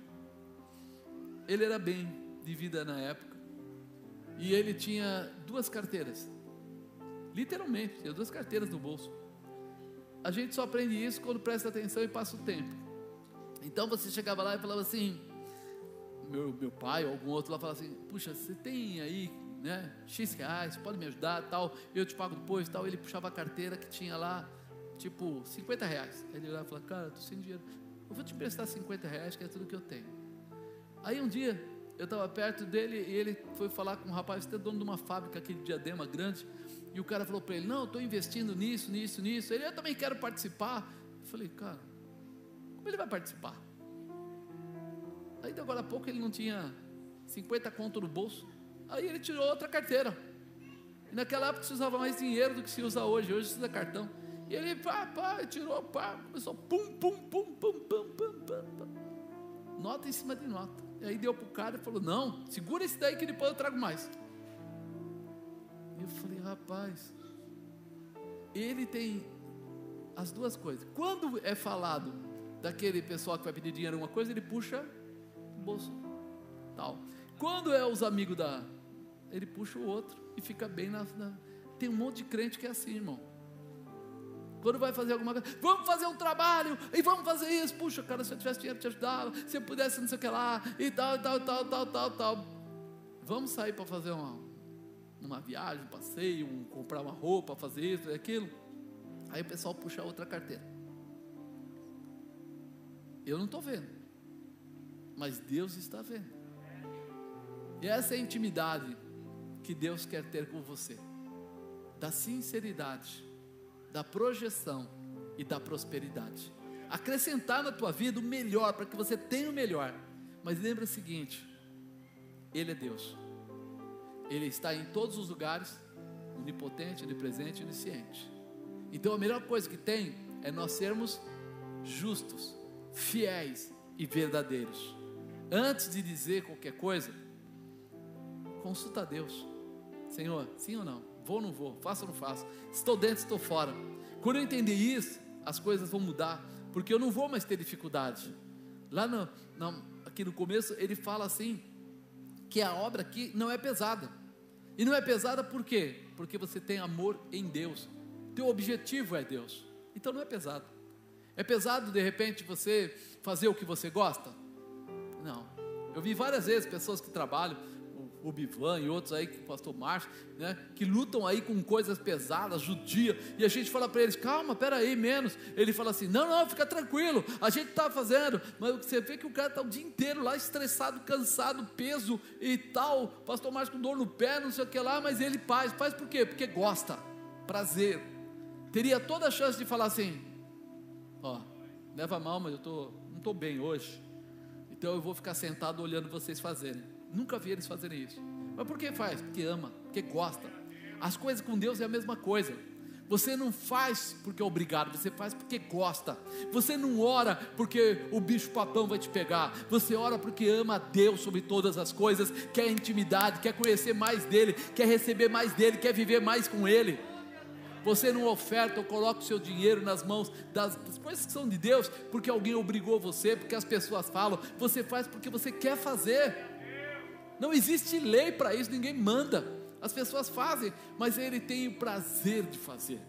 ele era bem de vida na época, e ele tinha duas carteiras, literalmente, tinha duas carteiras no bolso. A gente só aprende isso quando presta atenção e passa o tempo. Então você chegava lá e falava assim, meu, meu pai ou algum outro lá falava assim, puxa, você tem aí, né, X reais, pode me ajudar, tal, eu te pago depois, tal. Ele puxava a carteira que tinha lá tipo 50 reais. Ele lá e falou, cara, estou sem dinheiro. Eu vou te prestar 50 reais, que é tudo que eu tenho. Aí um dia, eu estava perto dele e ele foi falar com um rapaz, que é dono de uma fábrica aqui de diadema grande. E o cara falou para ele: Não, estou investindo nisso, nisso, nisso. Ele: Eu também quero participar. Eu falei: Cara, como ele vai participar? Aí, agora há pouco, ele não tinha 50 conto no bolso. Aí, ele tirou outra carteira. E naquela época se usava mais dinheiro do que se usa hoje. Hoje se usa cartão. E ele, pá, pá, tirou, pá, começou pum, pum, pum, pum, pum, pum, pum, pum. Nota em cima de nota. E aí deu para o cara e falou: Não, segura esse daí que depois eu trago mais. Eu falei: Rapaz, ele tem as duas coisas. Quando é falado daquele pessoal que vai pedir dinheiro uma coisa, ele puxa o bolso, tal. Quando é os amigos da, ele puxa o outro e fica bem na, na. Tem um monte de crente que é assim, irmão. Quando vai fazer alguma coisa, vamos fazer um trabalho e vamos fazer isso. Puxa, cara, se eu tivesse dinheiro, eu te ajudava. Se eu pudesse, não sei o que lá, e tal, e tal, e tal, tal, tal, tal. Vamos sair para fazer uma, uma viagem, um passeio, um, comprar uma roupa, fazer isso aquilo. Aí o pessoal puxa outra carteira. Eu não estou vendo, mas Deus está vendo. E essa é a intimidade que Deus quer ter com você, da sinceridade da projeção e da prosperidade. Acrescentar na tua vida o melhor, para que você tenha o melhor. Mas lembra o seguinte: Ele é Deus. Ele está em todos os lugares, onipotente, onipresente onisciente. Então a melhor coisa que tem é nós sermos justos, fiéis e verdadeiros. Antes de dizer qualquer coisa, consulta a Deus. Senhor, sim ou não? Vou ou não vou? Faço ou não faço? Estou dentro, estou fora. Quando eu entender isso, as coisas vão mudar, porque eu não vou mais ter dificuldade. Lá no, no, aqui no começo ele fala assim que a obra aqui não é pesada. E não é pesada por quê? Porque você tem amor em Deus. Teu objetivo é Deus. Então não é pesado. É pesado de repente você fazer o que você gosta? Não. Eu vi várias vezes pessoas que trabalham, o Bivan e outros aí, o pastor Márcio, né, que lutam aí com coisas pesadas, judia, e a gente fala para eles, calma, peraí, menos. Ele fala assim, não, não, fica tranquilo, a gente está fazendo, mas você vê que o cara está o dia inteiro lá estressado, cansado, peso e tal, pastor Márcio com dor no pé, não sei o que lá, mas ele faz, faz por quê? Porque gosta, prazer. Teria toda a chance de falar assim, ó, leva mal, mas eu tô, não estou bem hoje então eu vou ficar sentado olhando vocês fazerem. Nunca vi eles fazerem isso. Mas por que faz? Porque ama, porque gosta. As coisas com Deus é a mesma coisa. Você não faz porque é obrigado, você faz porque gosta. Você não ora porque o bicho papão vai te pegar. Você ora porque ama a Deus sobre todas as coisas, quer intimidade, quer conhecer mais dele, quer receber mais dele, quer viver mais com ele. Você não oferta ou coloca o seu dinheiro nas mãos das, das, coisas que são de Deus, porque alguém obrigou você, porque as pessoas falam. Você faz porque você quer fazer. Não existe lei para isso, ninguém manda. As pessoas fazem, mas ele tem o prazer de fazer.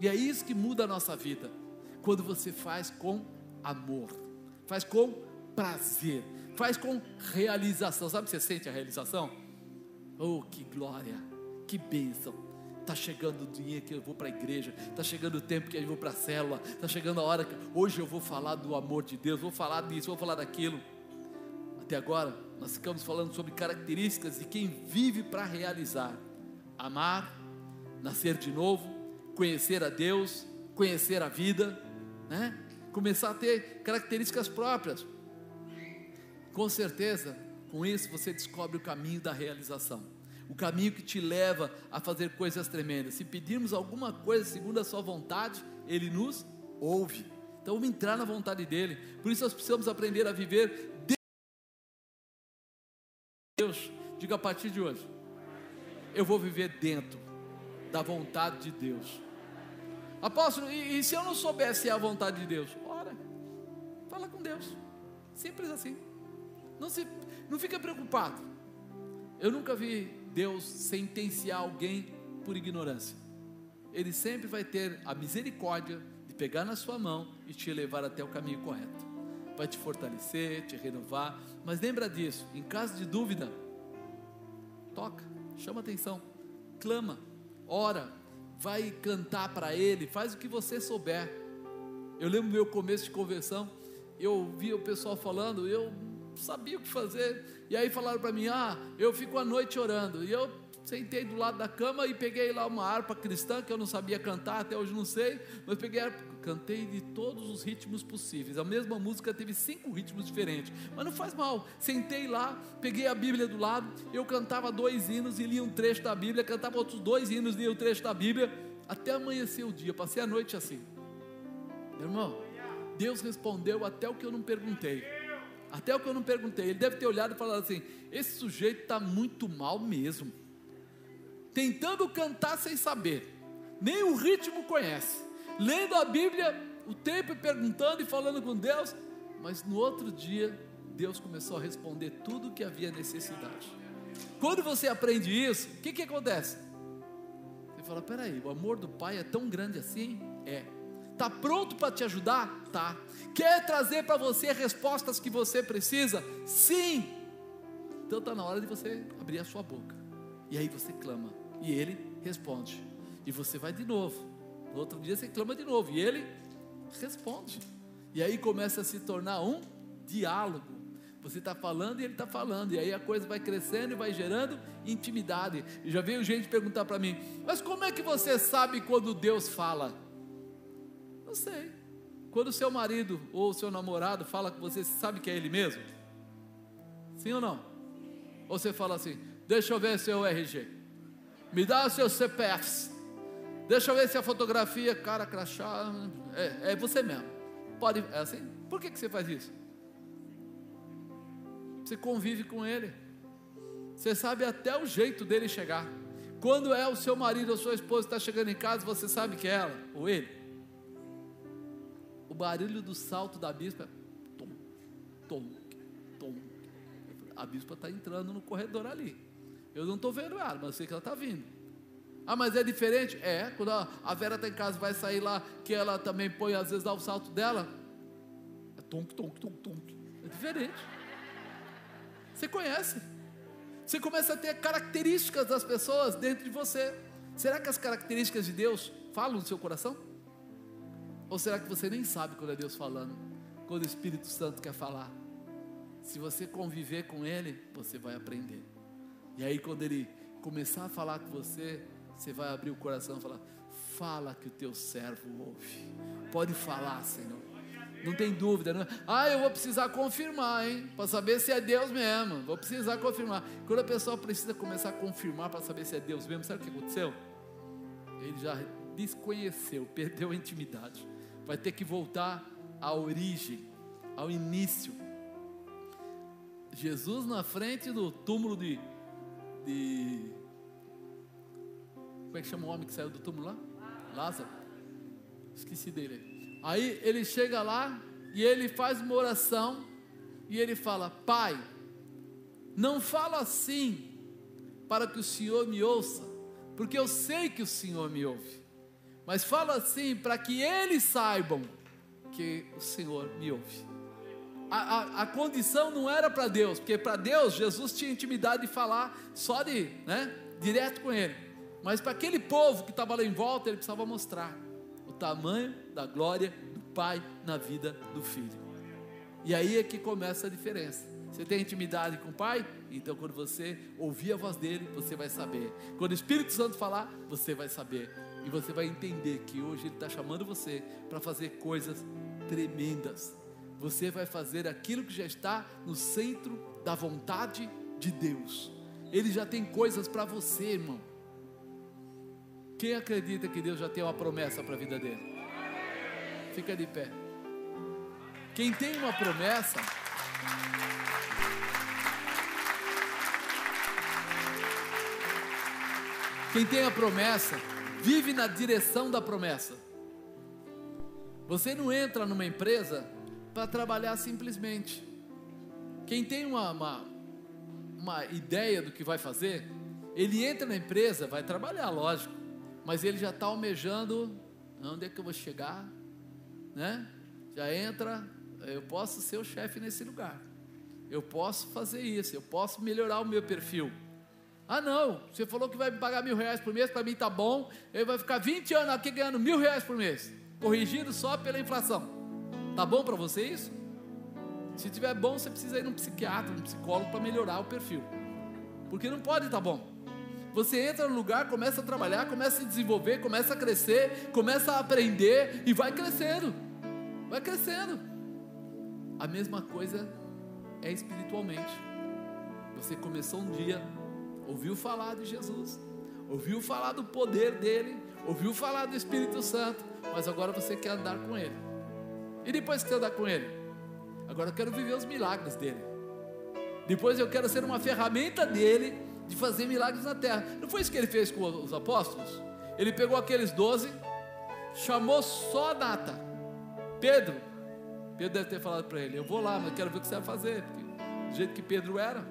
E é isso que muda a nossa vida. Quando você faz com amor, faz com prazer, faz com realização. Sabe você sente a realização? Oh, que glória, que bênção Está chegando o dia que eu vou para a igreja, está chegando o tempo que eu vou para a célula, está chegando a hora que hoje eu vou falar do amor de Deus, vou falar disso, vou falar daquilo. Até agora, nós ficamos falando sobre características de quem vive para realizar: amar, nascer de novo, conhecer a Deus, conhecer a vida, né? começar a ter características próprias. Com certeza, com isso você descobre o caminho da realização o caminho que te leva a fazer coisas tremendas. Se pedirmos alguma coisa segundo a Sua vontade, Ele nos ouve. Então vamos entrar na vontade dEle. Por isso nós precisamos aprender a viver Deus. Diga a partir de hoje: eu vou viver dentro da vontade de Deus. Apóstolo, e, e se eu não soubesse a vontade de Deus? Ora, fala com Deus. Simples assim. Não, se, não fica preocupado. Eu nunca vi Deus sentenciar alguém por ignorância. Ele sempre vai ter a misericórdia de pegar na sua mão e te levar até o caminho correto. Vai te fortalecer, te renovar. Mas lembra disso, em caso de dúvida, toca, chama atenção, clama, ora, vai cantar para Ele, faz o que você souber. Eu lembro meu começo de conversão, eu via o pessoal falando, eu sabia o que fazer. E aí falaram para mim: ah, eu fico a noite orando. E eu sentei do lado da cama e peguei lá uma harpa cristã que eu não sabia cantar, até hoje não sei, mas peguei a cantei de todos os ritmos possíveis. A mesma música teve cinco ritmos diferentes, mas não faz mal. Sentei lá, peguei a Bíblia do lado, eu cantava dois hinos e lia um trecho da Bíblia, cantava outros dois hinos e lia um trecho da Bíblia, até amanhecer o dia. Passei a noite assim. Meu irmão, Deus respondeu até o que eu não perguntei. Até o que eu não perguntei. Ele deve ter olhado e falado assim: esse sujeito está muito mal mesmo. Tentando cantar sem saber, nem o ritmo conhece. Lendo a Bíblia o tempo perguntando e falando com Deus, mas no outro dia Deus começou a responder tudo o que havia necessidade. Quando você aprende isso, o que, que acontece? Você fala: peraí, o amor do Pai é tão grande assim? É. Está pronto para te ajudar? Tá. Quer trazer para você respostas que você precisa? Sim. Então está na hora de você abrir a sua boca. E aí você clama. E ele responde. E você vai de novo. No outro dia você clama de novo. E ele responde. E aí começa a se tornar um diálogo. Você está falando e ele está falando, e aí a coisa vai crescendo e vai gerando intimidade. E já veio gente perguntar para mim: Mas como é que você sabe quando Deus fala? Não sei. Quando o seu marido ou o seu namorado fala com você, sabe que é ele mesmo? Sim ou não? Ou você fala assim: deixa eu ver seu RG, me dá o seu CPF, deixa eu ver se a fotografia, cara crachá, é, é você mesmo. Pode, é assim? Por que, que você faz isso? Você convive com ele, você sabe até o jeito dele chegar. Quando é o seu marido ou sua esposa está chegando em casa, você sabe que é ela ou ele o barulho do salto da bispa, tom, tom, tom. A bispa está entrando no corredor ali. Eu não estou vendo ela, mas eu sei que ela está vindo. Ah, mas é diferente? É, quando a Vera está em casa, vai sair lá, que ela também põe, às vezes dá o salto dela. É tom, tom, tom, tom. É diferente. Você conhece. Você começa a ter características das pessoas dentro de você. Será que as características de Deus falam no seu coração? Ou será que você nem sabe quando é Deus falando? Quando o Espírito Santo quer falar? Se você conviver com Ele, você vai aprender. E aí, quando Ele começar a falar com você, você vai abrir o coração e falar: Fala que o teu servo ouve. Pode falar, Senhor. Não tem dúvida, não. É? Ah, eu vou precisar confirmar, hein? Para saber se é Deus mesmo. Vou precisar confirmar. Quando a pessoa precisa começar a confirmar para saber se é Deus mesmo, sabe o que aconteceu? Ele já desconheceu, perdeu a intimidade. Vai ter que voltar à origem, ao início. Jesus na frente do túmulo de, de como é que chama o homem que saiu do túmulo lá? Lázaro. Esqueci dele. Aí ele chega lá e ele faz uma oração e ele fala: Pai, não fala assim para que o Senhor me ouça, porque eu sei que o Senhor me ouve, mas fala assim para que eles saibam que o Senhor me ouve. A, a, a condição não era para Deus, porque para Deus Jesus tinha intimidade de falar só de, né, direto com Ele. Mas para aquele povo que estava lá em volta, ele precisava mostrar o tamanho da glória do Pai na vida do Filho. E aí é que começa a diferença. Você tem intimidade com o Pai? Então, quando você ouvir a voz dele, você vai saber. Quando o Espírito Santo falar, você vai saber. E você vai entender que hoje ele está chamando você para fazer coisas tremendas. Você vai fazer aquilo que já está no centro da vontade de Deus. Ele já tem coisas para você, irmão. Quem acredita que Deus já tem uma promessa para a vida dele? Fica de pé. Quem tem uma promessa, quem tem a promessa, vive na direção da promessa. Você não entra numa empresa para trabalhar simplesmente. Quem tem uma, uma, uma ideia do que vai fazer, ele entra na empresa, vai trabalhar, lógico mas ele já está almejando onde é que eu vou chegar, né? Já entra, eu posso ser o chefe nesse lugar, eu posso fazer isso, eu posso melhorar o meu perfil. Ah, não, você falou que vai me pagar mil reais por mês, para mim tá bom, ele vai ficar 20 anos aqui ganhando mil reais por mês, corrigido só pela inflação. Tá bom para você isso? Se tiver bom, você precisa ir num psiquiatra, num psicólogo para melhorar o perfil, porque não pode estar tá bom. Você entra no lugar, começa a trabalhar, começa a se desenvolver, começa a crescer, começa a aprender e vai crescendo. Vai crescendo. A mesma coisa é espiritualmente. Você começou um dia, ouviu falar de Jesus, ouviu falar do poder dele, ouviu falar do Espírito Santo, mas agora você quer andar com ele. E depois que andar com ele, agora eu quero viver os milagres dele. Depois eu quero ser uma ferramenta dele de fazer milagres na terra. Não foi isso que ele fez com os apóstolos? Ele pegou aqueles doze, chamou só a data. Pedro, Pedro deve ter falado para ele: Eu vou lá, mas quero ver o que você vai fazer. Do jeito que Pedro era.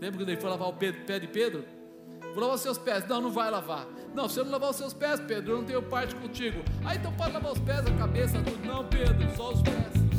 Lembra quando ele foi lavar o pé de Pedro? Vou lavar os seus pés. Não, não vai lavar. Não, se eu não lavar os seus pés, Pedro, eu não tenho parte contigo. Ah, então pode lavar os pés, a cabeça, tudo. Não, Pedro, só os pés.